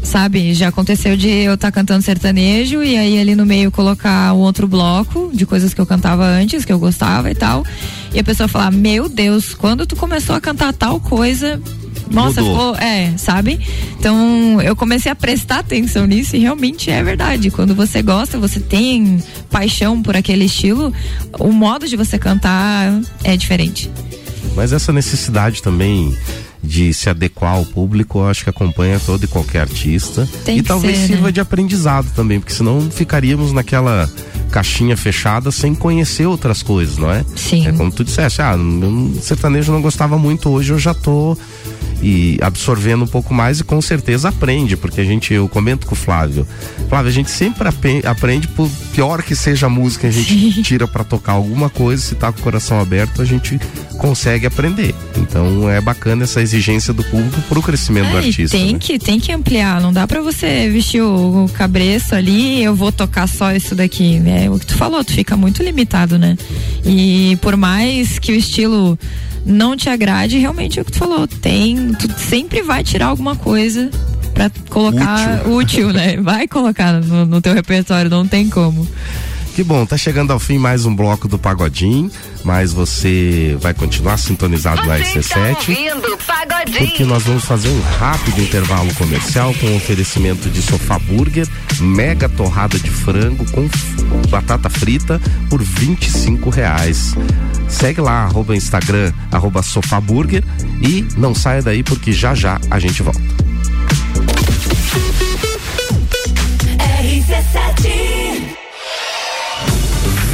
Sabe, já aconteceu de eu estar cantando sertanejo e aí ali no meio colocar um outro bloco de coisas que eu cantava antes, que eu gostava e tal. E a pessoa falar: Meu Deus, quando tu começou a cantar tal coisa. Nossa, ficou, é, sabe? Então eu comecei a prestar atenção nisso e realmente é verdade. Quando você gosta, você tem paixão por aquele estilo, o modo de você cantar é diferente. Mas essa necessidade também de se adequar ao público, eu acho que acompanha todo e qualquer artista. Tem e talvez ser, sirva né? de aprendizado também, porque senão ficaríamos naquela caixinha fechada sem conhecer outras coisas, não é? Sim. É como tu disseste, ah, sertanejo não gostava muito, hoje eu já tô e absorvendo um pouco mais e com certeza aprende, porque a gente, eu comento com o Flávio, Flávio, a gente sempre aprende, por pior que seja a música, a gente tira pra tocar alguma coisa, se tá com o coração aberto, a gente consegue aprender. Então é bacana essa exigência do público pro crescimento do É, artista. tem né? que tem que ampliar, não dá pra você vestir o, o cabreço ali, eu vou tocar só isso daqui, né? O que tu falou, tu fica muito limitado, né? E por mais que o estilo não te agrade, realmente é o que tu falou, tem, tu sempre vai tirar alguma coisa pra colocar útil, né? Vai colocar no, no teu repertório, não tem como. Que bom, tá chegando ao fim mais um bloco do Pagodim, mas você vai continuar sintonizado na RC7. Ouvindo Pagodinho. Porque nós vamos fazer um rápido intervalo comercial com oferecimento de sofá burger, mega torrada de frango com batata frita por 25 reais. Segue lá, arroba Instagram, arroba sofá burger e não saia daí porque já já a gente volta.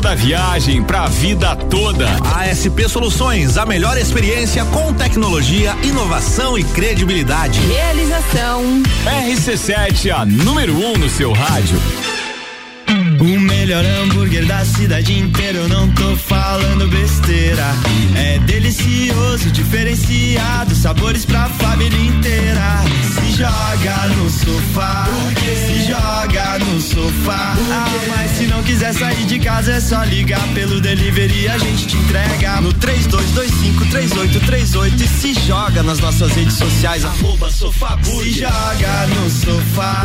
toda viagem, pra vida toda. ASP Soluções, a melhor experiência com tecnologia, inovação e credibilidade. Realização. RC7, a número 1 um no seu rádio. O melhor hambúrguer da cidade inteira, eu não tô falando besteira. É delicioso, diferenciado, sabores pra família inteira. Se joga no sofá, se joga no sofá. Ah, mas se não quiser sair de casa, é só ligar pelo delivery e a gente te entrega no 32253838 e se joga nas nossas redes sociais, arroba sofá Se joga no sofá,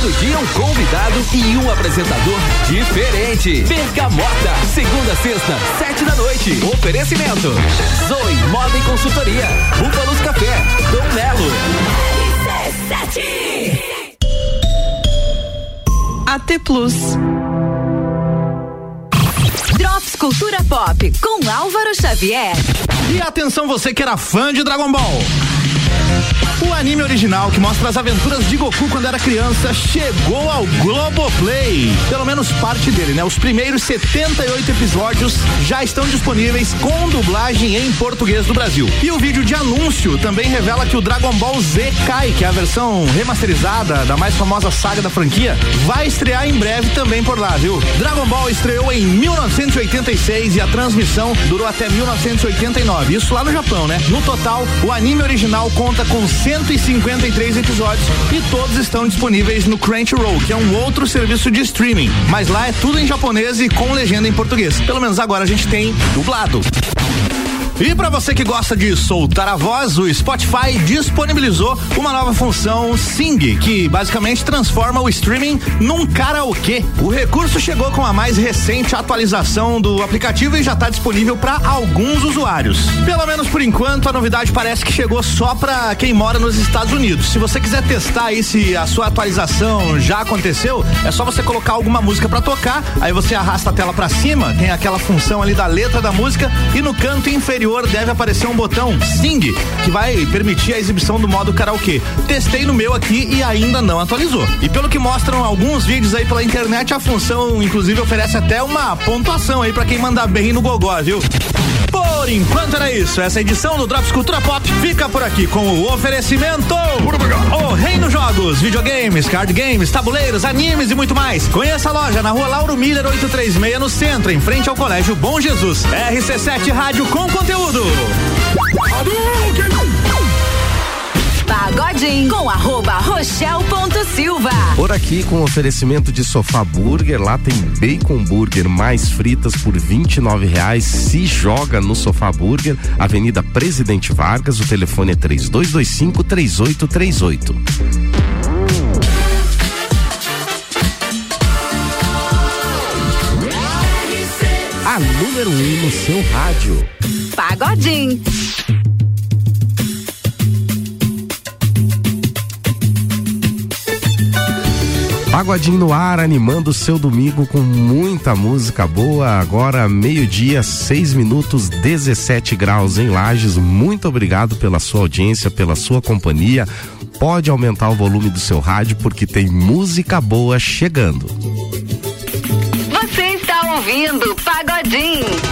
Todo dia um convidado e um apresentador diferente. Bergamota, segunda, sexta, sete da noite. Oferecimento. Zoe Moda e Consultoria. Búfalos Café. Dom Melo. AT Plus. Drops Cultura Pop com Álvaro Xavier. E atenção você que era fã de Dragon Ball. O anime original que mostra as aventuras de Goku quando era criança chegou ao Globoplay. Pelo menos parte dele, né? Os primeiros 78 episódios já estão disponíveis com dublagem em português do Brasil. E o vídeo de anúncio também revela que o Dragon Ball Z Kai, que é a versão remasterizada da mais famosa saga da franquia, vai estrear em breve também por lá, viu? Dragon Ball estreou em 1986 e a transmissão durou até 1989. Isso lá no Japão, né? No total, o anime original conta com 153 episódios e todos estão disponíveis no Crunchyroll, que é um outro serviço de streaming. Mas lá é tudo em japonês e com legenda em português. Pelo menos agora a gente tem dublado. E para você que gosta de soltar a voz, o Spotify disponibilizou uma nova função Sing, que basicamente transforma o streaming num karaokê. O recurso chegou com a mais recente atualização do aplicativo e já está disponível para alguns usuários. Pelo menos por enquanto, a novidade parece que chegou só para quem mora nos Estados Unidos. Se você quiser testar aí se a sua atualização já aconteceu, é só você colocar alguma música para tocar, aí você arrasta a tela para cima, tem aquela função ali da letra da música e no canto inferior deve aparecer um botão Sing, que vai permitir a exibição do modo karaokê. Testei no meu aqui e ainda não atualizou. E pelo que mostram alguns vídeos aí pela internet, a função inclusive oferece até uma pontuação aí para quem mandar bem no gogó, viu? Por enquanto era isso. Essa edição do Drops Cultura Pop fica por aqui com o oferecimento. O Reino Jogos, videogames, card games, tabuleiros, animes e muito mais. Conheça a loja na rua Lauro Miller 836 no centro, em frente ao Colégio Bom Jesus. RC7 Rádio com conteúdo. Pagodinho com arroba Rochelle ponto Silva. Por aqui com oferecimento de sofá burger, lá tem bacon burger mais fritas por R$ reais. Se joga no sofá burger, Avenida Presidente Vargas, o telefone é 3225 3838. A número 1 um no seu rádio. Pagodinho. Pagodinho no ar, animando o seu domingo com muita música boa. Agora, meio-dia, 6 minutos, 17 graus em Lages. Muito obrigado pela sua audiência, pela sua companhia. Pode aumentar o volume do seu rádio porque tem música boa chegando. Você está ouvindo Pagodinho.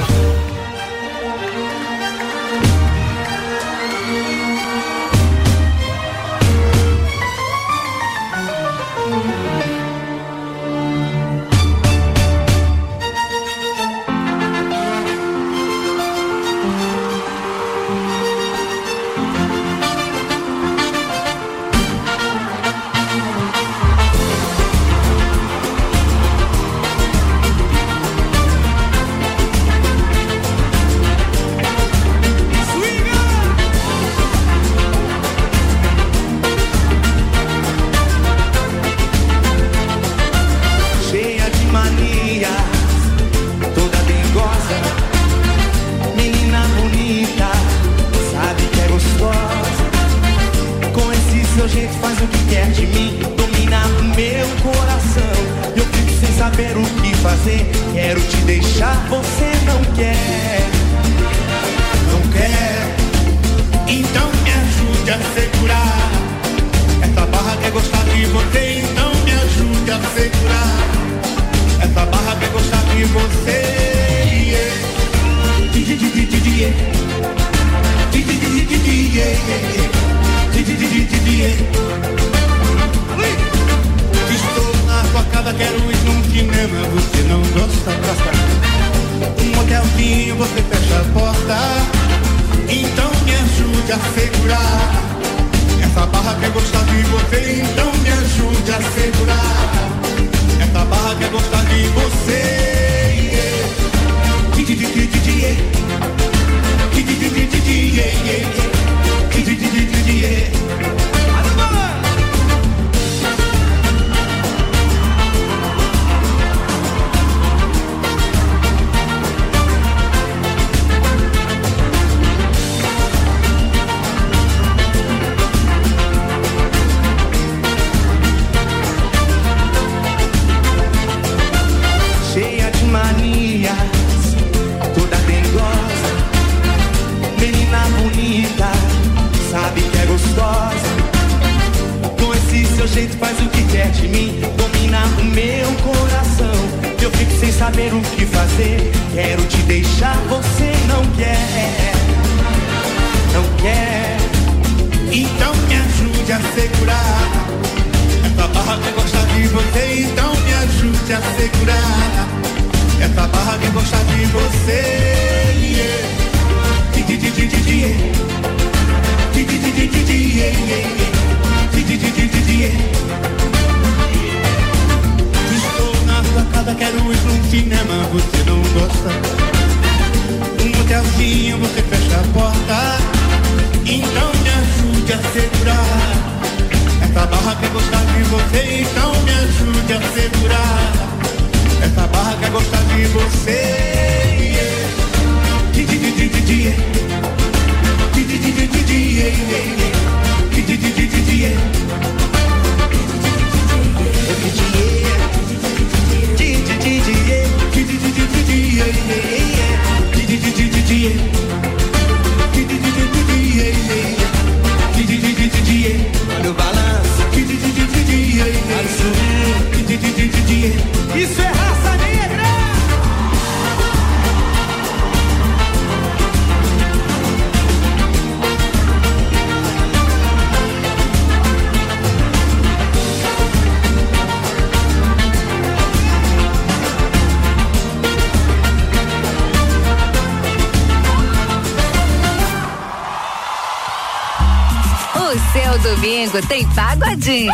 Saber o que fazer, quero te deixar, você não quer, não quer. Então me ajude a segurar. Essa barra quer gostar de você, então me ajude a segurar. Essa barra quer gostar de você. yeah. Casa, quero ir num cinema, você não gosta. Um motelzinho, você fecha a porta. Então me ajude a segurar. Essa barra quer gostar de você, então me ajude a segurar. Essa barra quer gostar de você. yeah. Olha o balanço. Olha o yeah. Isso é domingo tem pagodinho.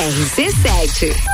RC7.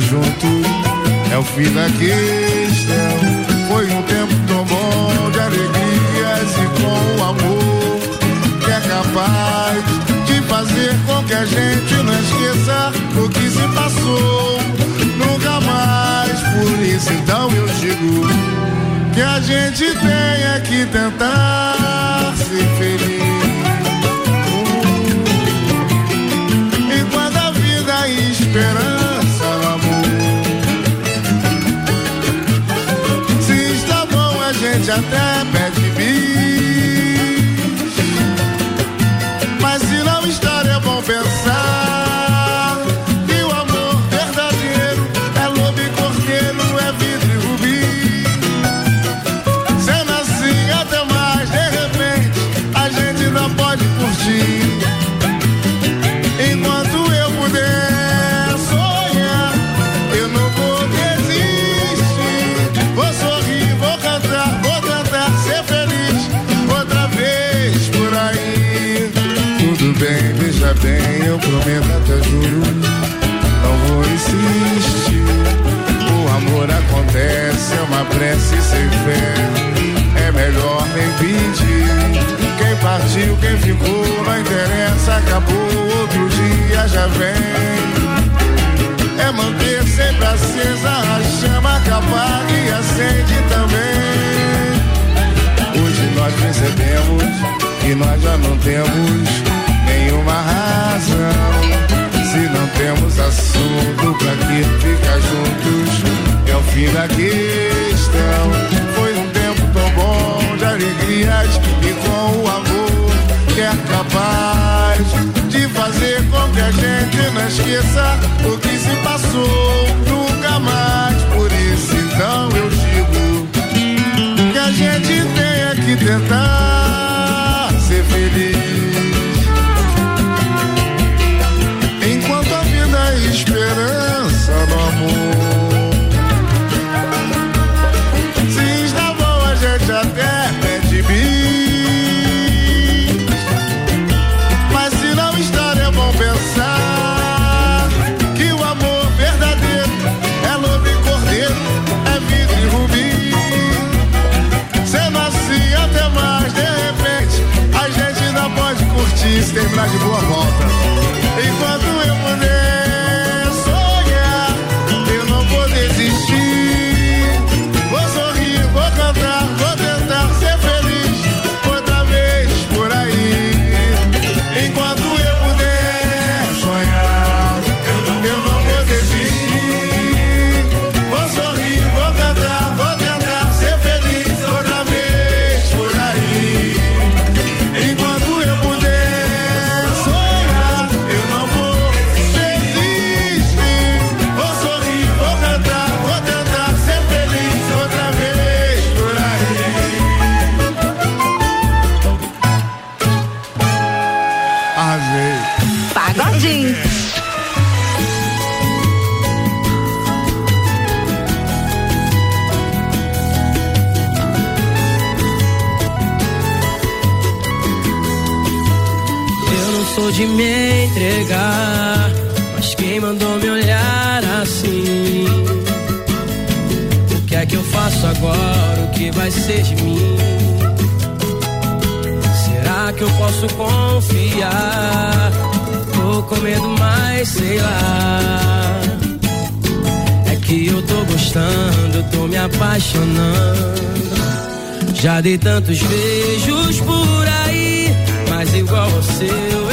junto é o fim da questão. Foi um tempo tão bom de alegrias e com o amor que é capaz de fazer com que a gente não esqueça o que se passou. Nunca mais, por isso então eu digo que a gente tem é que tentar. Já até já vem. É manter sempre acesa a chama capaz e acende também. Hoje nós percebemos que nós já não temos nenhuma razão. Se não temos assunto pra que ficar juntos, é o fim da questão. Foi um tempo tão bom de alegrias e com o amor que é capaz fazer com que a gente não esqueça o que se passou nunca mais. Por isso então eu digo que a gente tem que tentar ser feliz. antes terminar de boa volta. esquecer de mim? Será que eu posso confiar? Tô com medo, mas sei lá. É que eu tô gostando, tô me apaixonando. Já dei tantos beijos por aí, mas igual ao seu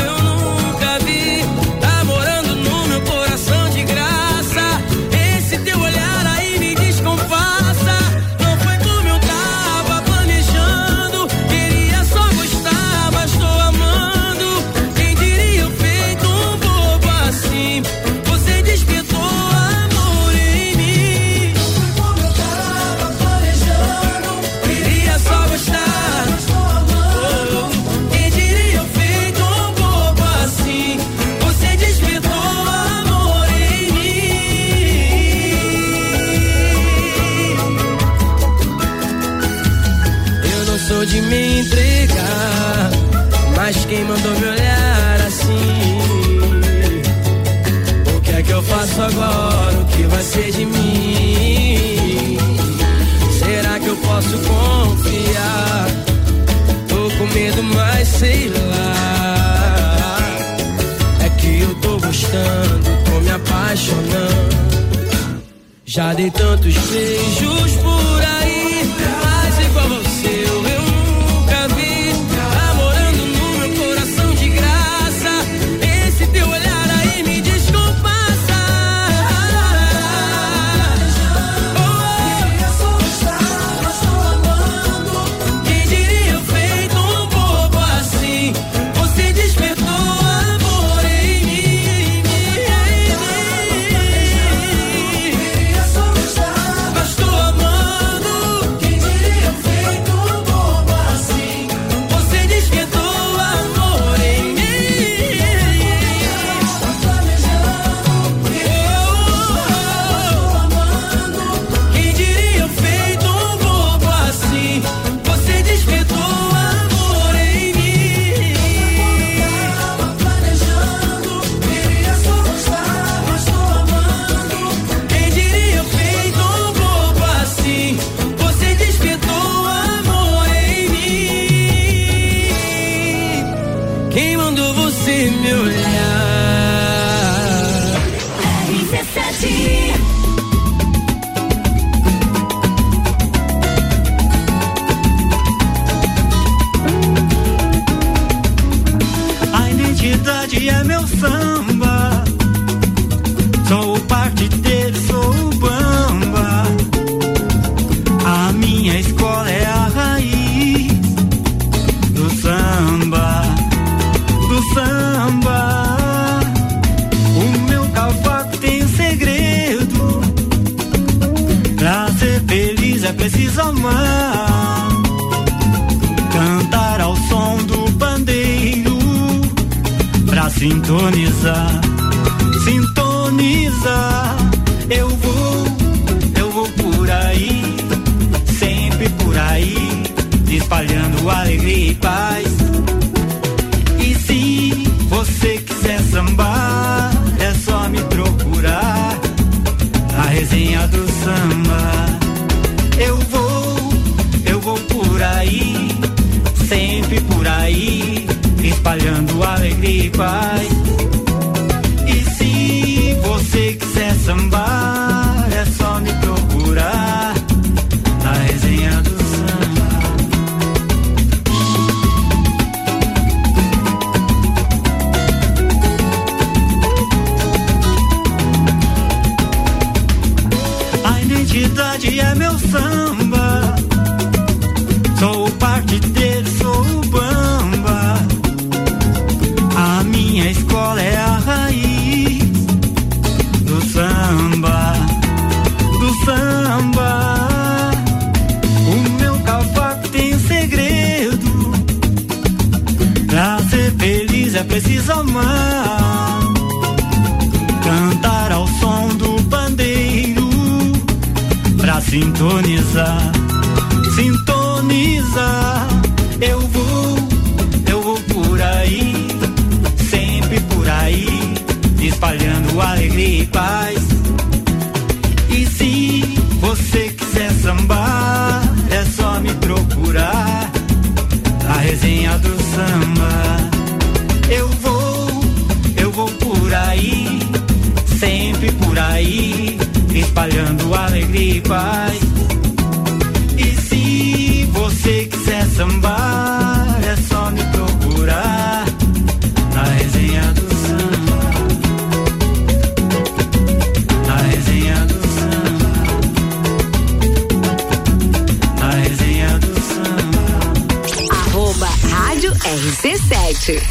de me entregar. Mas quem mandou me olhar assim? O que é que eu faço agora? O que vai ser de mim? Será que eu posso confiar? Tô com medo, mas sei lá. É que eu tô gostando, tô me apaixonando. Já dei tantos beijos por aí. Preciso amar. Cantar ao som do pandeiro pra sintonizar, sintonizar. Eu vou, eu vou por aí, sempre por aí, espalhando alegria e paz. Espalhando alegria e paz. E se você quiser sambar, é só me procurar na resenha do samba. Na resenha do samba. Na resenha do samba. Arroba Rádio RC7.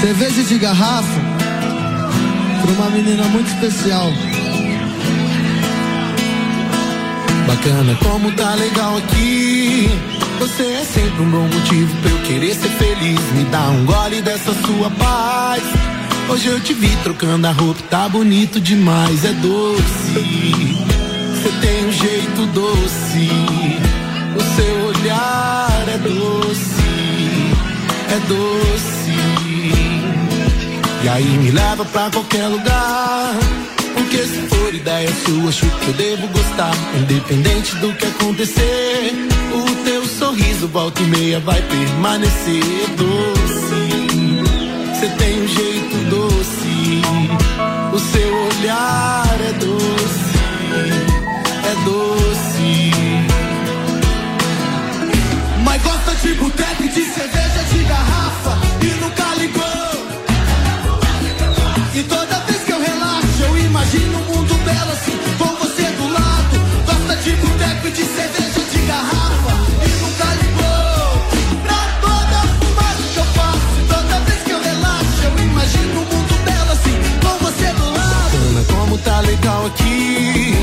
Cerveja de garrafa pra uma menina muito especial. Bacana como tá legal aqui. Você é sempre um bom motivo pra eu querer ser feliz. Me dá um gole dessa sua paz. Hoje eu te vi trocando a roupa, tá bonito demais, é doce. Você tem um jeito doce. O seu olhar é doce, é doce. E aí me leva pra qualquer lugar. Porque se for ideia sua, acho que eu devo gostar. Independente do que acontecer, o teu sorriso volta e meia vai permanecer doce. Você tem um jeito doce, o seu olhar é doce, é doce. Mas gosta de boteco eu imagino um mundo belo assim, com você do lado. Gosta de boteco e de cerveja de garrafa e nunca ligou. Pra toda fumaça que eu faço, toda vez que eu relaxo, eu imagino um mundo belo assim, com você do lado. Bacana, como tá legal aqui.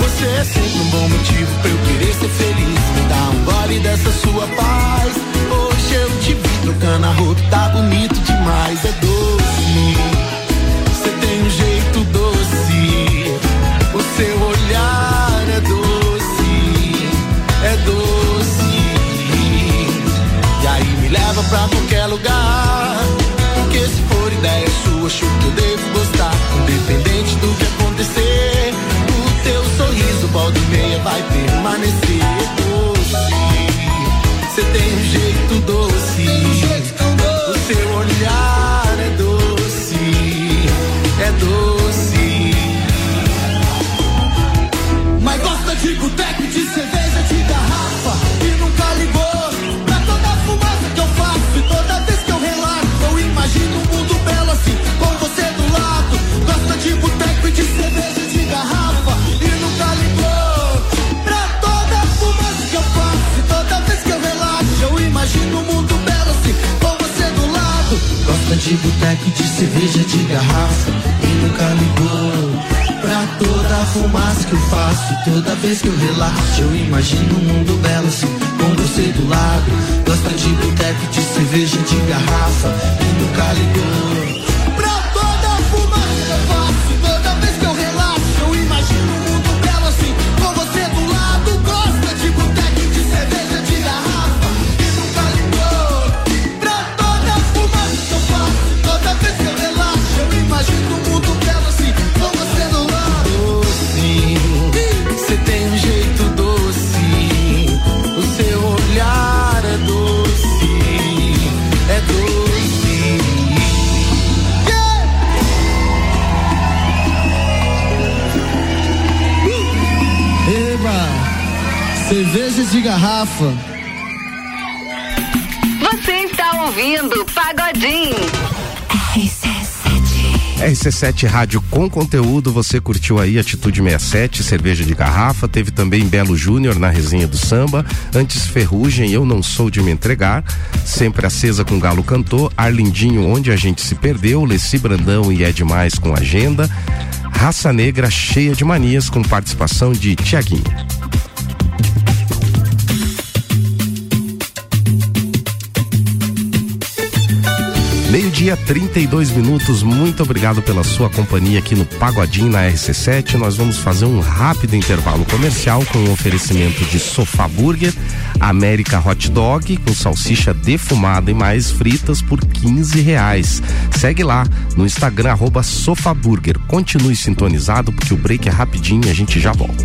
Você é sempre um bom motivo pra eu querer ser feliz. Me dá um gole dessa sua paz. Hoje eu te vi trocando a roupa, tá bonito demais, é doce. Pra qualquer lugar. Porque se for ideia sua, acho que eu devo gostar. Independente do que acontecer, o teu sorriso, volta e meia, vai permanecer doce. Você tem um jeito doce, o seu olhar é doce, é doce. Mas gosta de boteco de de boteco de cerveja de garrafa. E nunca ligou Pra toda a fumaça que eu faço. Toda vez que eu relaxo Eu imagino um mundo belo assim, com você do lado. Gosta de boteco de cerveja de garrafa. E nunca ligou garrafa. Você está ouvindo Pagodinho. RC7 Rádio com conteúdo, você curtiu aí Atitude 67, cerveja de garrafa, teve também Belo Júnior na resenha do samba, antes Ferrugem, Eu Não Sou de Me Entregar, sempre acesa com Galo Cantor, Arlindinho, Onde a Gente Se Perdeu, Leci Brandão e É Demais com Agenda, Raça Negra cheia de manias com participação de Tiaguinho. Meio-dia, 32 minutos. Muito obrigado pela sua companhia aqui no Pagodinho na RC7. Nós vamos fazer um rápido intervalo comercial com um oferecimento de Sofá Burger, América Hot Dog com salsicha defumada e mais fritas por 15 reais. Segue lá no Instagram arroba Sofá Burger. Continue sintonizado porque o break é rapidinho e a gente já volta.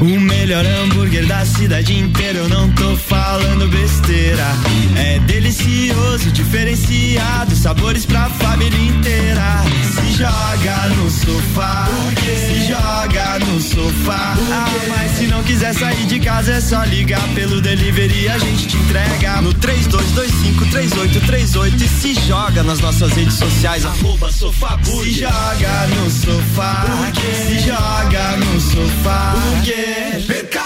O melhor hambúrguer da cidade inteira, eu não tô falando besteira. É delicioso, diferenciado, sabores pra família inteira. Se joga no sofá, se joga no sofá. Ah, mas se não quiser sair de casa, é só ligar pelo delivery, a gente te entrega no 32253838 e se joga nas nossas redes sociais, arroba sofá Se joga no sofá, se joga no sofá. Mercado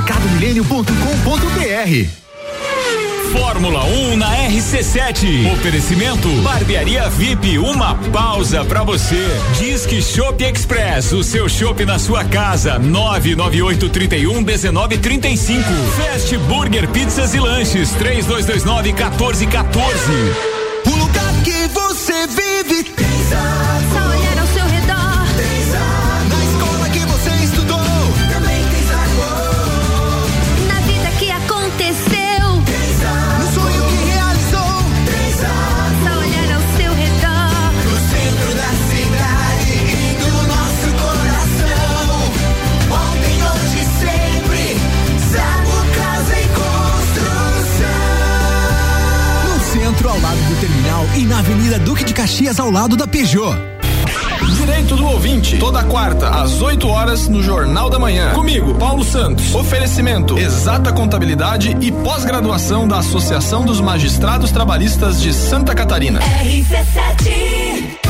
mercadomilênio.com.br. Fórmula 1 na RC7. Oferecimento Barbearia VIP, uma pausa pra você. Disque Shop Express, o seu shopping na sua casa. 99831 1935. Fast Burger Pizzas e Lanches 3229 1414. Avenida Duque de Caxias, ao lado da Peugeot. Direito do ouvinte, toda quarta, às 8 horas, no Jornal da Manhã. Comigo, Paulo Santos. Oferecimento: exata contabilidade e pós-graduação da Associação dos Magistrados Trabalhistas de Santa Catarina. RC7.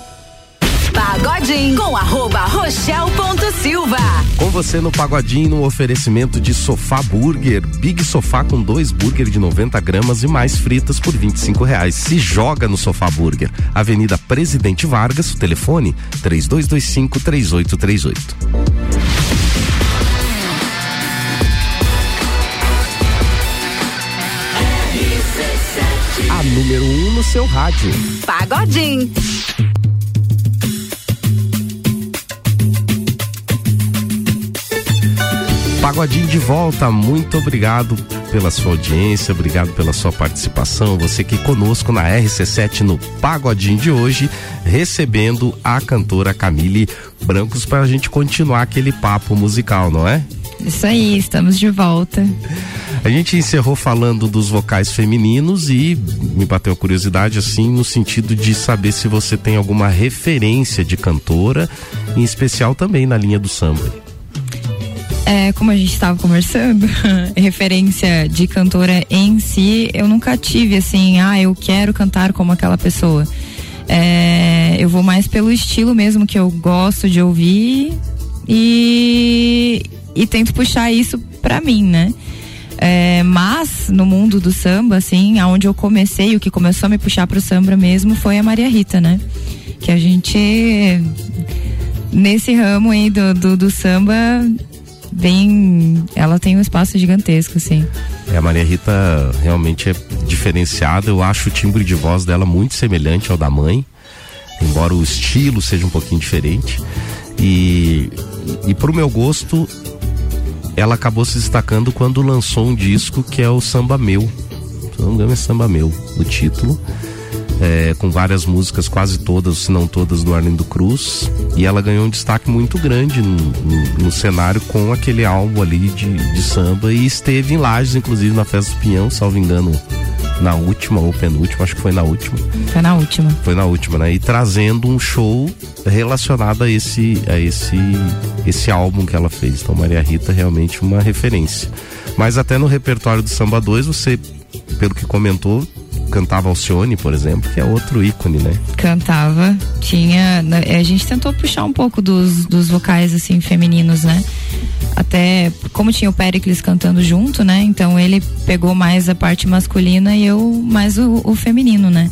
Pagodinho com arroba rochel.silva. Com você no Pagodinho, no oferecimento de Sofá Burger. Big Sofá com dois burger de 90 gramas e mais fritas por 25 reais. Se joga no Sofá Burger. Avenida Presidente Vargas, o telefone 3225 3838. A número 1 um no seu rádio. Pagodinho. Pagodinho de volta, muito obrigado pela sua audiência, obrigado pela sua participação. Você que conosco na RC7 no Pagodinho de hoje, recebendo a cantora Camille Brancos para a gente continuar aquele papo musical, não é? Isso aí, estamos de volta. A gente encerrou falando dos vocais femininos e me bateu a curiosidade assim no sentido de saber se você tem alguma referência de cantora, em especial também na linha do samba. É, como a gente estava conversando, referência de cantora em si, eu nunca tive assim, ah, eu quero cantar como aquela pessoa. É, eu vou mais pelo estilo mesmo que eu gosto de ouvir e, e tento puxar isso pra mim, né? É, mas no mundo do samba, assim, aonde eu comecei, o que começou a me puxar pro samba mesmo foi a Maria Rita, né? Que a gente nesse ramo aí do, do, do samba bem. Ela tem um espaço gigantesco, assim. É, a Maria Rita realmente é diferenciada. Eu acho o timbre de voz dela muito semelhante ao da mãe, embora o estilo seja um pouquinho diferente. E, e pro meu gosto, ela acabou se destacando quando lançou um disco que é o Samba Meu. Se não me engano, é Samba Meu, o título. É, com várias músicas, quase todas, se não todas, do Arlindo Cruz. E ela ganhou um destaque muito grande no, no, no cenário com aquele álbum ali de, de, samba. E esteve em Lages, inclusive, na Festa do Pinhão, salvo engano, na última ou penúltima, acho que foi na última. Foi na última. Foi na última, né? E trazendo um show relacionado a esse, a esse, esse álbum que ela fez. Então, Maria Rita realmente uma referência. Mas até no repertório do Samba 2, você, pelo que comentou, cantava Alcione, por exemplo, que é outro ícone, né? Cantava, tinha, né, a gente tentou puxar um pouco dos, dos vocais assim femininos, né? Até como tinha o Pericles cantando junto, né? Então ele pegou mais a parte masculina e eu mais o, o feminino, né?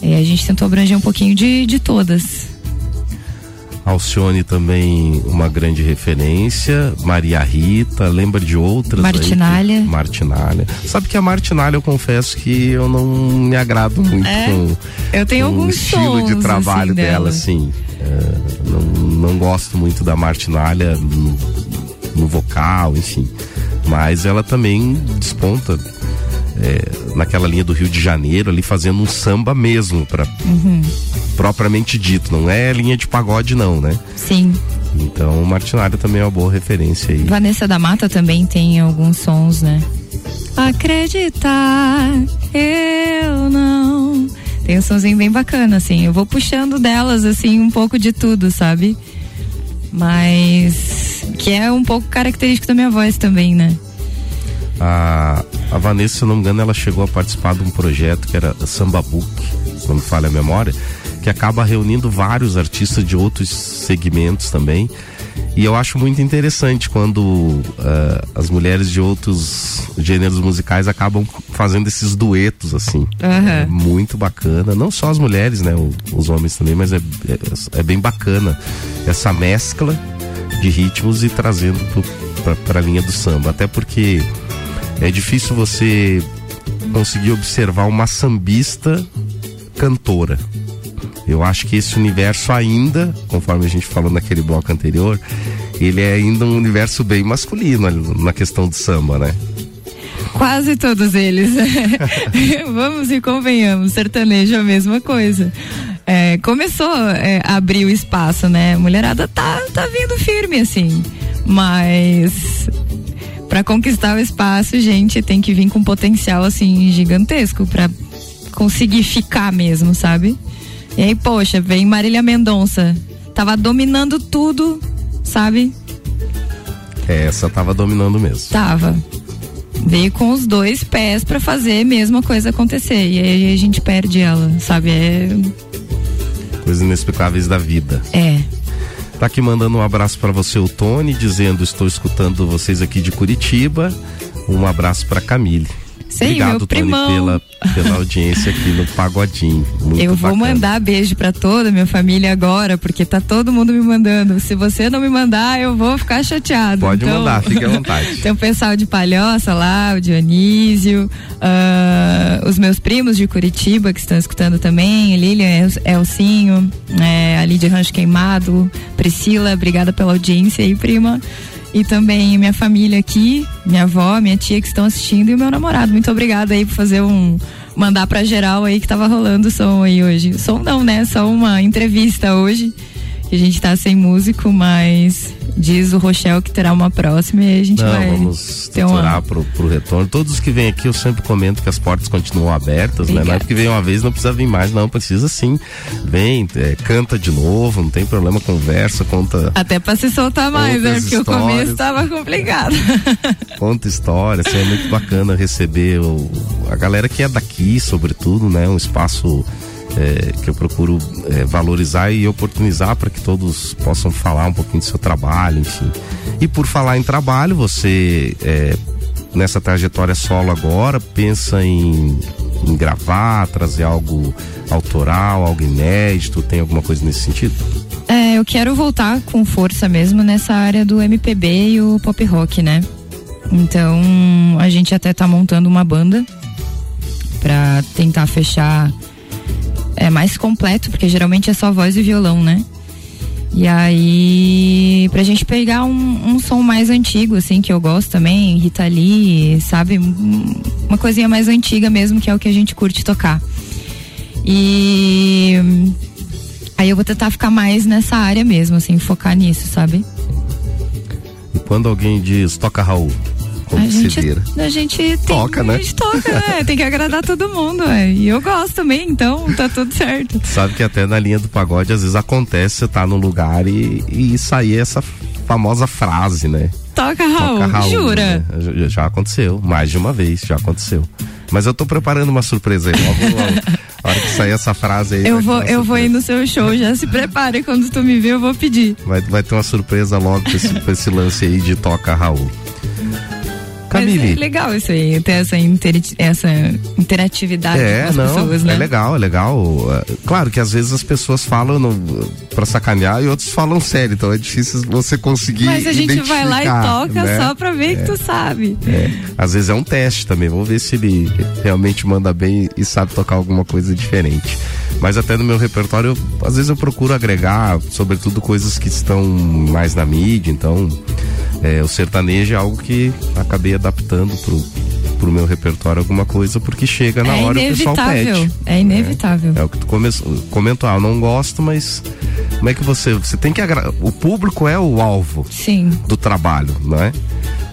E a gente tentou abranger um pouquinho de, de todas. Alcione também uma grande referência, Maria Rita, lembra de outras? Martinalha. Aí, Martinalha. Sabe que a Martinalha eu confesso que eu não me agrado muito É? com, Eu tenho com o alguns estilo de sons, trabalho assim, dela, dela. assim. É, não, não gosto muito da Martinalha no, no vocal, enfim. Mas ela também desponta é, naquela linha do Rio de Janeiro, ali fazendo um samba mesmo, pra, Uhum. Propriamente dito. Não é linha de pagode, não, né? Sim. Então, Martinalha também é uma boa referência aí. Vanessa da Mata também tem alguns sons, né? Acreditar, eu não. Tem um sonzinho bem bacana, assim. Eu vou puxando delas, assim, um pouco de tudo, sabe? Mas. Que é um pouco característico da minha voz também, né? A, a Vanessa, se não me engano, ela chegou a participar de um projeto que era Samba Book, se não me falha a memória, que acaba reunindo vários artistas de outros segmentos também. E eu acho muito interessante quando ah, as mulheres de outros gêneros musicais acabam fazendo esses duetos, assim. Aham. É muito bacana. Não só as mulheres, né? o- Os homens também, mas é, é, é bem bacana essa mescla de ritmos e trazendo para a linha do samba. Até porque é difícil você conseguir observar uma sambista cantora. Eu acho que esse universo ainda, conforme a gente falou naquele bloco anterior, ele é ainda um universo bem masculino na questão do samba, né? Quase todos eles. Vamos e convenhamos, sertanejo é a mesma coisa. É, começou é, a abrir o espaço, né? Mulherada tá, tá vindo firme, assim. Mas para conquistar o espaço, gente, tem que vir com potencial, assim, gigantesco para conseguir ficar mesmo, sabe? E aí, poxa, vem Marília Mendonça. Tava dominando tudo, sabe? É, Essa tava dominando mesmo. Tava. Veio com os dois pés pra fazer a mesma coisa acontecer. E aí a gente perde ela, sabe? É. Coisas inexplicáveis da vida. É. Tá aqui mandando um abraço para você, o Tony, dizendo: Estou escutando vocês aqui de Curitiba. Um abraço para Camille. Sim, Obrigado, meu Tony, primão. pela, pela audiência aqui no Pagodinho. Muito eu vou bacana. mandar beijo pra toda a minha família agora, porque tá todo mundo me mandando. Se você não me mandar, eu vou ficar chateado. Pode Então, mandar, fique à vontade. Tem o pessoal de Palhoça lá, o Dionísio, ah, os meus primos de Curitiba que estão escutando também, Lilian, El- Elcinho, é, a Lídia Rancho Queimado, Priscila, obrigada pela audiência aí, prima. E também minha família aqui, minha avó, minha tia que estão assistindo e o meu namorado. Muito obrigada aí por fazer um. Mandar pra geral aí que tava rolando o som aí hoje. Som não, né? Só uma entrevista hoje. Que a gente tá sem músico, mas diz o Rochelle que terá uma próxima e a gente Não, vai vamos ter uma. pro, pro retorno. Todos os que vêm aqui, eu sempre comento que as portas continuam abertas, né? Não é Obrigada. porque vem uma vez, não precisa vir mais, não, precisa sim. Vem, é, canta de novo, não tem problema, conversa, conta, Até pra se soltar mais, né? Porque o começo tava complicado. conta história, assim, é muito bacana receber o- a galera que é daqui, sobretudo, né? Um espaço é, que eu procuro é, valorizar e oportunizar para que todos possam falar um pouquinho do seu trabalho, enfim. E por falar em trabalho, você é, nessa trajetória solo agora pensa em, em gravar, trazer algo autoral, algo inédito, tem alguma coisa nesse sentido? É, eu quero voltar com força mesmo nessa área do MPB e o pop rock, né? Então, a gente até tá montando uma banda pra tentar fechar é mais completo, porque geralmente é só voz e violão, né? E aí, pra gente pegar um, um som mais antigo, assim, que eu gosto também, Rita Lee, sabe? Um- Uma coisinha mais antiga mesmo, que é o que a gente curte tocar. E aí eu vou tentar ficar mais nessa área mesmo, assim, focar nisso, sabe? E quando alguém diz toca Raul, como a gente, se vira? a gente tem, Toca, né? A gente toca, né? Tem que agradar todo mundo, é. E eu gosto também, então tá tudo certo. Sabe que até na linha do pagode às vezes acontece você tá num lugar e, e sair essa famosa frase, né? Toca, Raul, jura? né? Já, já aconteceu, mais de uma vez, já aconteceu. Mas eu tô preparando uma surpresa aí, logo, logo. A hora que sair essa frase aí. Eu vou, eu vou ir no seu show, já se prepare, quando tu me ver eu vou pedir. Vai, vai ter uma surpresa logo com esse, com esse lance aí de toca Raul. Mas é Camille. legal isso aí, ter essa, interi- essa interatividade É, com as não, pessoas, né? é legal, é legal. É, Claro que às vezes as pessoas falam pra sacanear e outros falam sério, então é difícil você conseguir Mas a gente vai lá e toca né? só pra ver que tu sabe. É, às vezes é um teste também, vamos ver se ele realmente manda bem e sabe tocar alguma coisa diferente. Mas até no meu repertório, eu- às vezes eu procuro agregar, sobretudo coisas que estão mais na mídia, então é, o sertanejo é algo que acabei adaptando pro, pro meu repertório alguma coisa, porque chega na é hora e o pessoal pede. É inevitável. É o que tu come- comentou, ah, eu não gosto, mas como é que você. Você tem que agradar. O público é o alvo Sim. do trabalho, não é?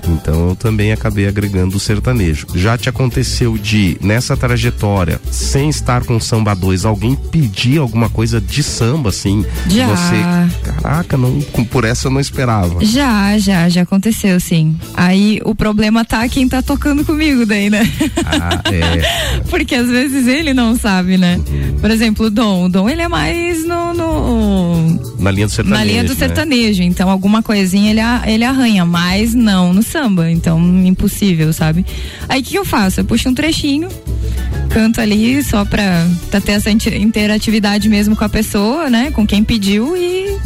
Então eu também acabei agregando o sertanejo. Já te aconteceu de, nessa trajetória, sem estar com samba 2, alguém pedir alguma coisa de samba, assim? Já. Você, caraca, não, por essa eu não esperava. Já, já, já aconteceu, sim. Aí o problema tá quem tá tocando comigo daí, né? Ah, é. Porque às vezes ele não sabe, né? Por exemplo, o Dom. O Dom, ele é mais no... no- Na linha do sertanejo. na linha do né? sertanejo. Então, alguma coisinha ele, ele arranha, mas não no samba. Então, impossível, sabe? Aí, o que, eu faço? Eu puxo um trechinho, canto ali só pra, pra ter essa inter- interatividade mesmo com a pessoa, né? Com quem pediu e.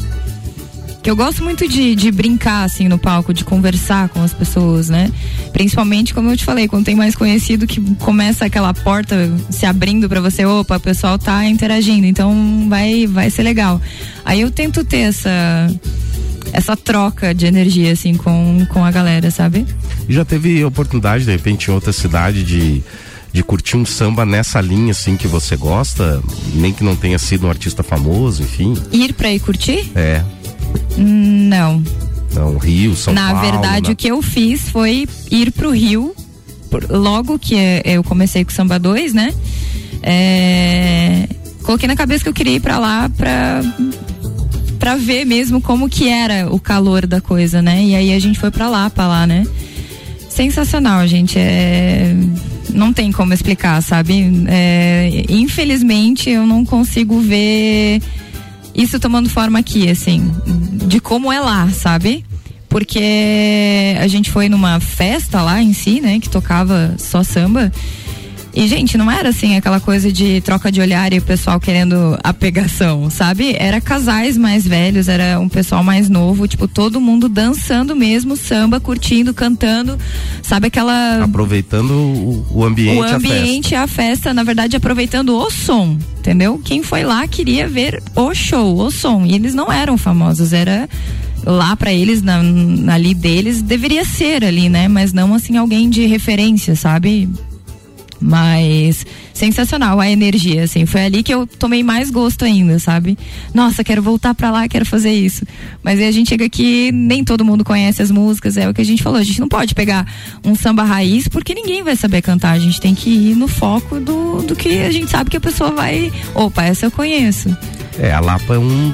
Que eu gosto muito de, de brincar, assim, no palco, de conversar com as pessoas, né? Principalmente, como eu te falei, quando tem mais conhecido que começa aquela porta se abrindo pra você, opa, o pessoal tá interagindo, então vai, vai ser legal. Aí eu tento ter essa, essa troca de energia, assim, com, com a galera, sabe? Já teve oportunidade, de repente, em outra cidade de, de curtir um samba nessa linha, assim, que você gosta? Nem que não tenha sido um artista famoso, enfim. Ir pra ir curtir? É. Não. Não, Rio, São Na Paulo. verdade, né? o que eu fiz foi ir pro Rio, por- logo que eh, eu comecei com o Samba 2, né? É, coloquei na cabeça que eu queria ir pra lá pra, pra ver mesmo como que era o calor da coisa, né? E aí a gente foi pra lá, pra lá, né? Sensacional, gente. É, não tem como explicar, sabe? É, infelizmente, eu não consigo ver isso tomando forma aqui, assim, de como é lá, sabe? Porque a gente foi numa festa lá em si, né, que tocava só samba. E, gente, não era assim aquela coisa de troca de olhar e o pessoal querendo a pegação, sabe? Era casais mais velhos, era um pessoal mais novo, tipo, todo mundo dançando mesmo, samba, curtindo, cantando, sabe aquela Aproveitando o, o ambiente, o a festa. ambiente, a festa. na verdade, aproveitando o som, entendeu? Quem foi lá queria ver o show, o som. E eles não eram famosos, era lá pra eles, na- ali deles, deveria ser ali, né? Mas não assim alguém de referência, sabe? Mas sensacional a energia, assim. Foi ali que eu tomei mais gosto ainda, sabe? Nossa, quero voltar pra lá, quero fazer isso. Mas aí a gente chega aqui, nem todo mundo conhece as músicas, é o que a gente falou. A gente não pode pegar um samba raiz porque ninguém vai saber cantar. A gente tem que ir no foco do, do que a gente sabe que a pessoa vai. Opa, essa eu conheço. É, a Lapa é um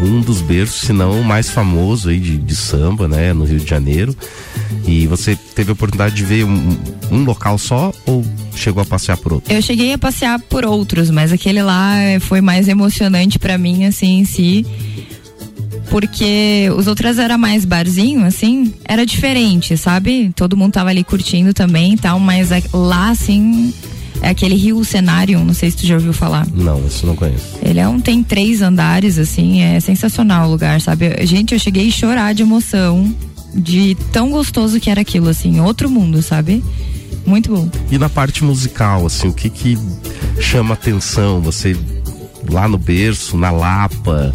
um dos berços, se não o mais famoso aí de, de samba, né, no Rio de Janeiro. E você teve a oportunidade de ver um, um local só ou chegou a passear por outro? Eu cheguei a passear por outros, mas aquele lá foi mais emocionante pra mim, assim, em si. Porque os outros era mais barzinho, assim, era diferente, sabe? Todo mundo tava ali curtindo também e tal, mas a- lá, assim, é aquele Rio Cenário, não sei se tu já ouviu falar. Não, isso não conheço. Ele é um, tem três andares, assim, é sensacional o lugar, sabe? Gente, eu cheguei a chorar de emoção, de tão gostoso que era aquilo, assim, outro mundo, sabe? Muito bom. E na parte musical, assim, o que que chama atenção? Você lá no berço, na Lapa,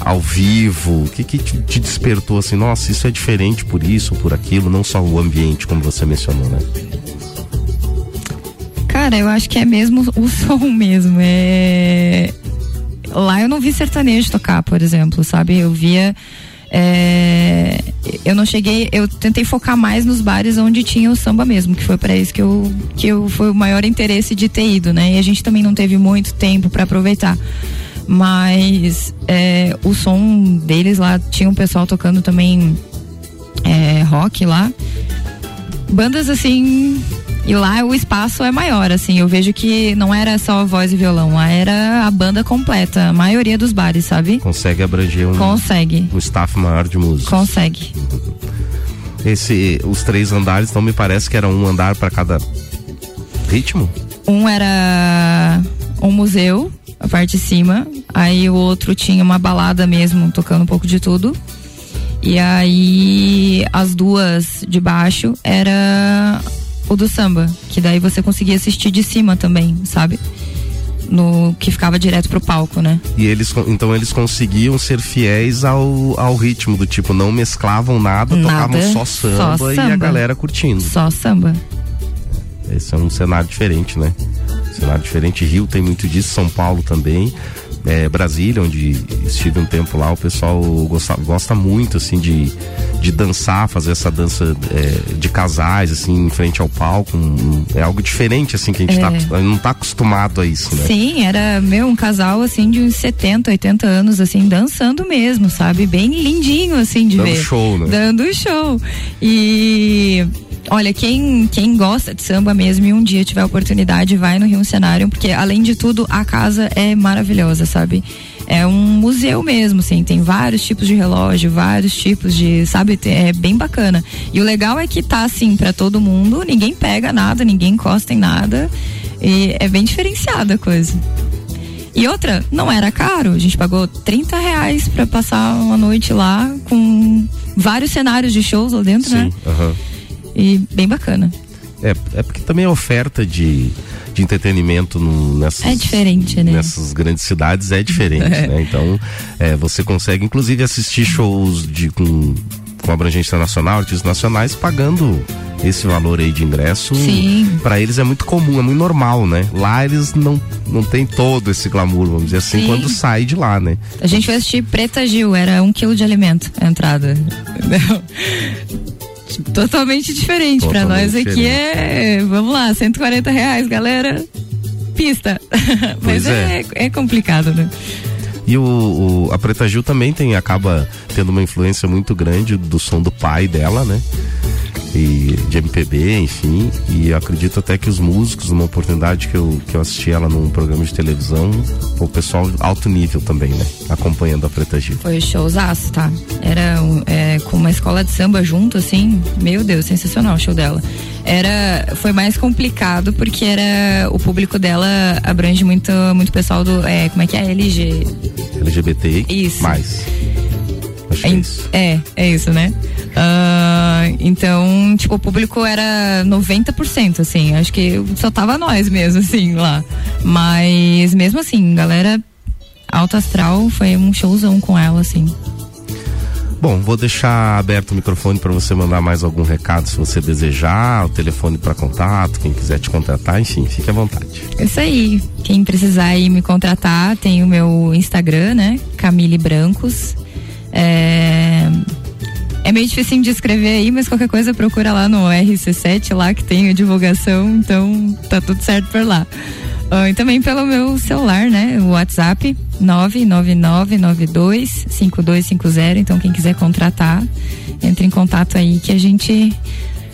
ao vivo, o que que te, despertou assim, nossa, isso é diferente por isso, por aquilo, não só o ambiente, como você mencionou, né? Cara, eu acho que é mesmo o som mesmo. É... Lá eu não vi sertanejo tocar, por exemplo, sabe? Eu via. É, Eu não cheguei, eu tentei focar mais nos bares onde tinha o samba mesmo, que foi para isso que eu, que eu foi o maior interesse de ter ido, né? E a gente também não teve muito tempo para aproveitar. Mas é, o som deles lá tinha um pessoal tocando também é, rock lá bandas assim e lá o espaço é maior assim eu vejo que não era só voz e violão lá era a banda completa a maioria dos bares sabe Consegue abranger um, Consegue. um staff maior de músicos. consegue Esse, os três andares, então me parece que era um andar para cada ritmo? um era um museu a parte de cima aí o outro tinha uma balada mesmo tocando um pouco de tudo e aí as duas de baixo era o do samba que daí você conseguia assistir de cima também sabe no que ficava direto pro palco né E eles, então eles conseguiam ser fiéis ao, ao ritmo, do tipo, não mesclavam nada, Nada, tocavam só só samba, e a samba. galera curtindo. só samba Esse é um cenário diferente, né? Cenário diferente. Rio tem muito disso, São Paulo também. É, Brasília, onde estive um tempo lá, o pessoal gosta, gosta muito, assim, de, de dançar, fazer essa dança é, de casais, assim, em frente ao palco. Um- é algo diferente, assim, que a gente É. tá, não tá acostumado a isso, né? Sim, era meu um casal assim de uns 70, 80 anos assim, dançando mesmo, sabe? Bem lindinho assim de Dando ver. show, né? Dando show. E olha, quem quem gosta de samba mesmo e um dia tiver a oportunidade, vai no Rio Cenário, porque além de tudo, a casa é maravilhosa, sabe? É um museu mesmo, assim, tem vários tipos de relógio, vários tipos de, sabe, é bem bacana. E o legal é que tá assim pra todo mundo, ninguém pega nada, ninguém encosta em nada. E é bem diferenciada a coisa. E outra, não era caro. A gente pagou 30 reais pra passar uma noite lá com vários cenários de shows lá dentro, né? Sim, aham. E bem bacana. É, é porque também a oferta de, de entretenimento no- nessas, É diferente, né? nessas grandes cidades é diferente, É. né? Então, é, você consegue inclusive assistir shows de, com, com abrangência nacional, artistas nacionais, pagando esse valor aí de ingresso. Sim. Pra eles é muito comum, é muito normal, né? Lá eles não, não tem todo esse glamour, vamos dizer assim, Sim. quando sai de lá, né? A gente foi assistir Preta Gil, era um quilo de alimento a entrada. Entendeu? Totalmente diferente. Pra Totalmente nós aqui é. Vamos lá, 140 reais, galera. Pista. Mas é. é complicado, né? E o, o- a Preta Gil também tem, acaba tendo uma influência muito grande do som do pai dela, né? E de MPB, enfim. E acredito até que os músicos, numa oportunidade que eu, que eu assisti ela num programa de televisão, o pessoal alto nível também, né? Acompanhando a Preta Gil. Foi showzaço, tá? Era é, com uma escola de samba junto, assim. Meu Deus, sensacional o show dela. Era, foi mais complicado porque era o público dela abrange muito, muito pessoal do, é, como é que é, LG, LGBT Isso. mais. É isso. É, é isso, né? Ah, então, tipo, o público era 90%, assim. Acho que só tava nós mesmo, assim, lá. Mas mesmo assim, galera alto astral, foi um showzão com ela, assim. Bom, vou deixar aberto o microfone para você mandar mais algum recado se você desejar, o telefone para contato, quem quiser te contratar, enfim, fique à vontade. Isso aí. Quem precisar aí me contratar, tem o meu Instagram, né? Camille Brancos. É... é meio difícil de escrever aí, mas qualquer coisa procura lá no RC7 lá que tem a divulgação, então tá tudo certo por lá. Ah, e também pelo meu celular, né? O WhatsApp 999925250. Então quem quiser contratar, entre em contato aí que a gente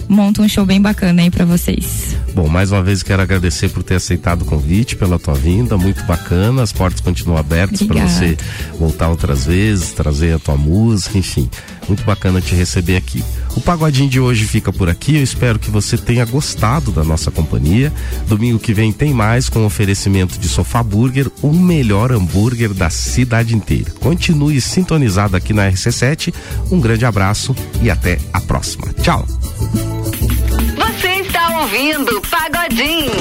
monta um show bem bacana aí pra vocês. Bom, mais uma vez quero agradecer por ter aceitado o convite, pela tua vinda, muito bacana. As portas continuam abertas para você voltar outras vezes, trazer a tua música, enfim. Muito bacana te receber aqui. O pagodinho de hoje fica por aqui. Eu espero que você tenha gostado da nossa companhia. Domingo que vem tem mais com oferecimento de Sofá Burger, o melhor hambúrguer da cidade inteira. Continue sintonizado aqui na RC7. Um grande abraço e até a próxima. Tchau. Você está ouvindo Pagodinho.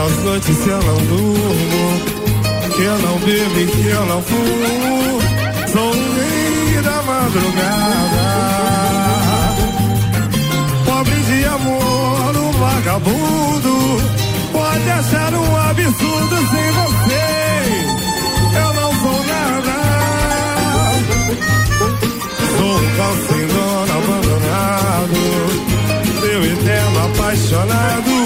Quantas noites eu não durmo Que eu não bebo e que eu não fumo. Sou o rei da madrugada Pobre de amor, um vagabundo. Pode achar um absurdo sem você. Eu não sou nada. Sou um dono abandonado. Meu eterno apaixonado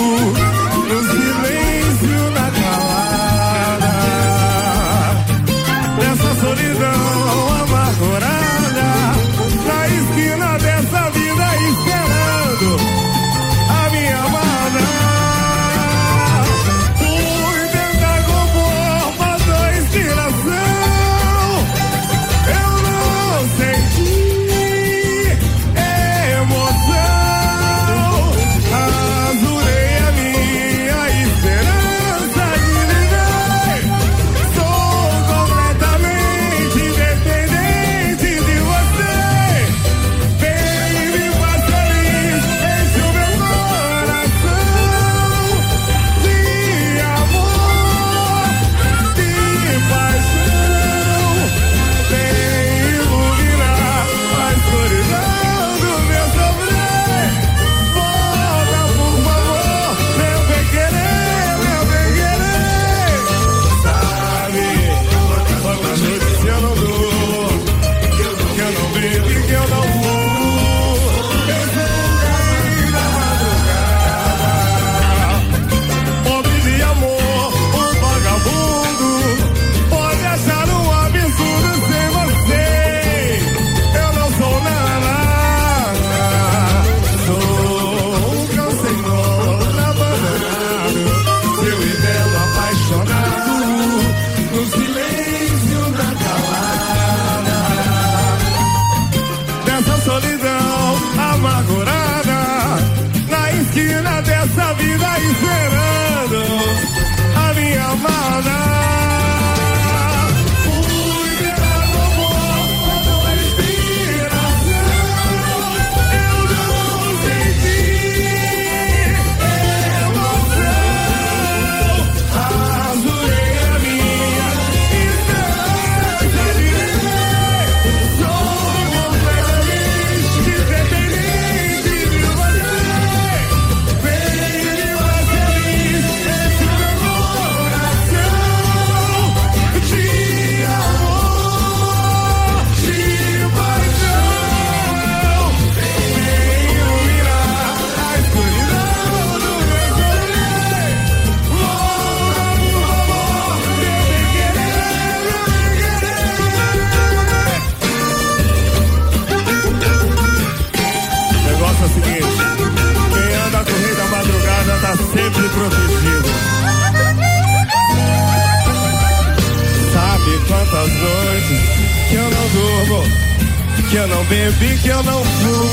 que eu não bebi, que eu não fumo.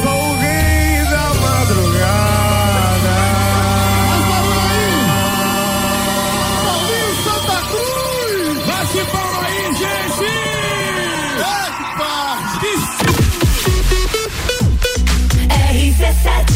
Sou o rei da madrugada. Mas, Paulinho, Santa Cruz! Bate palma aí, gente! Epa! RC7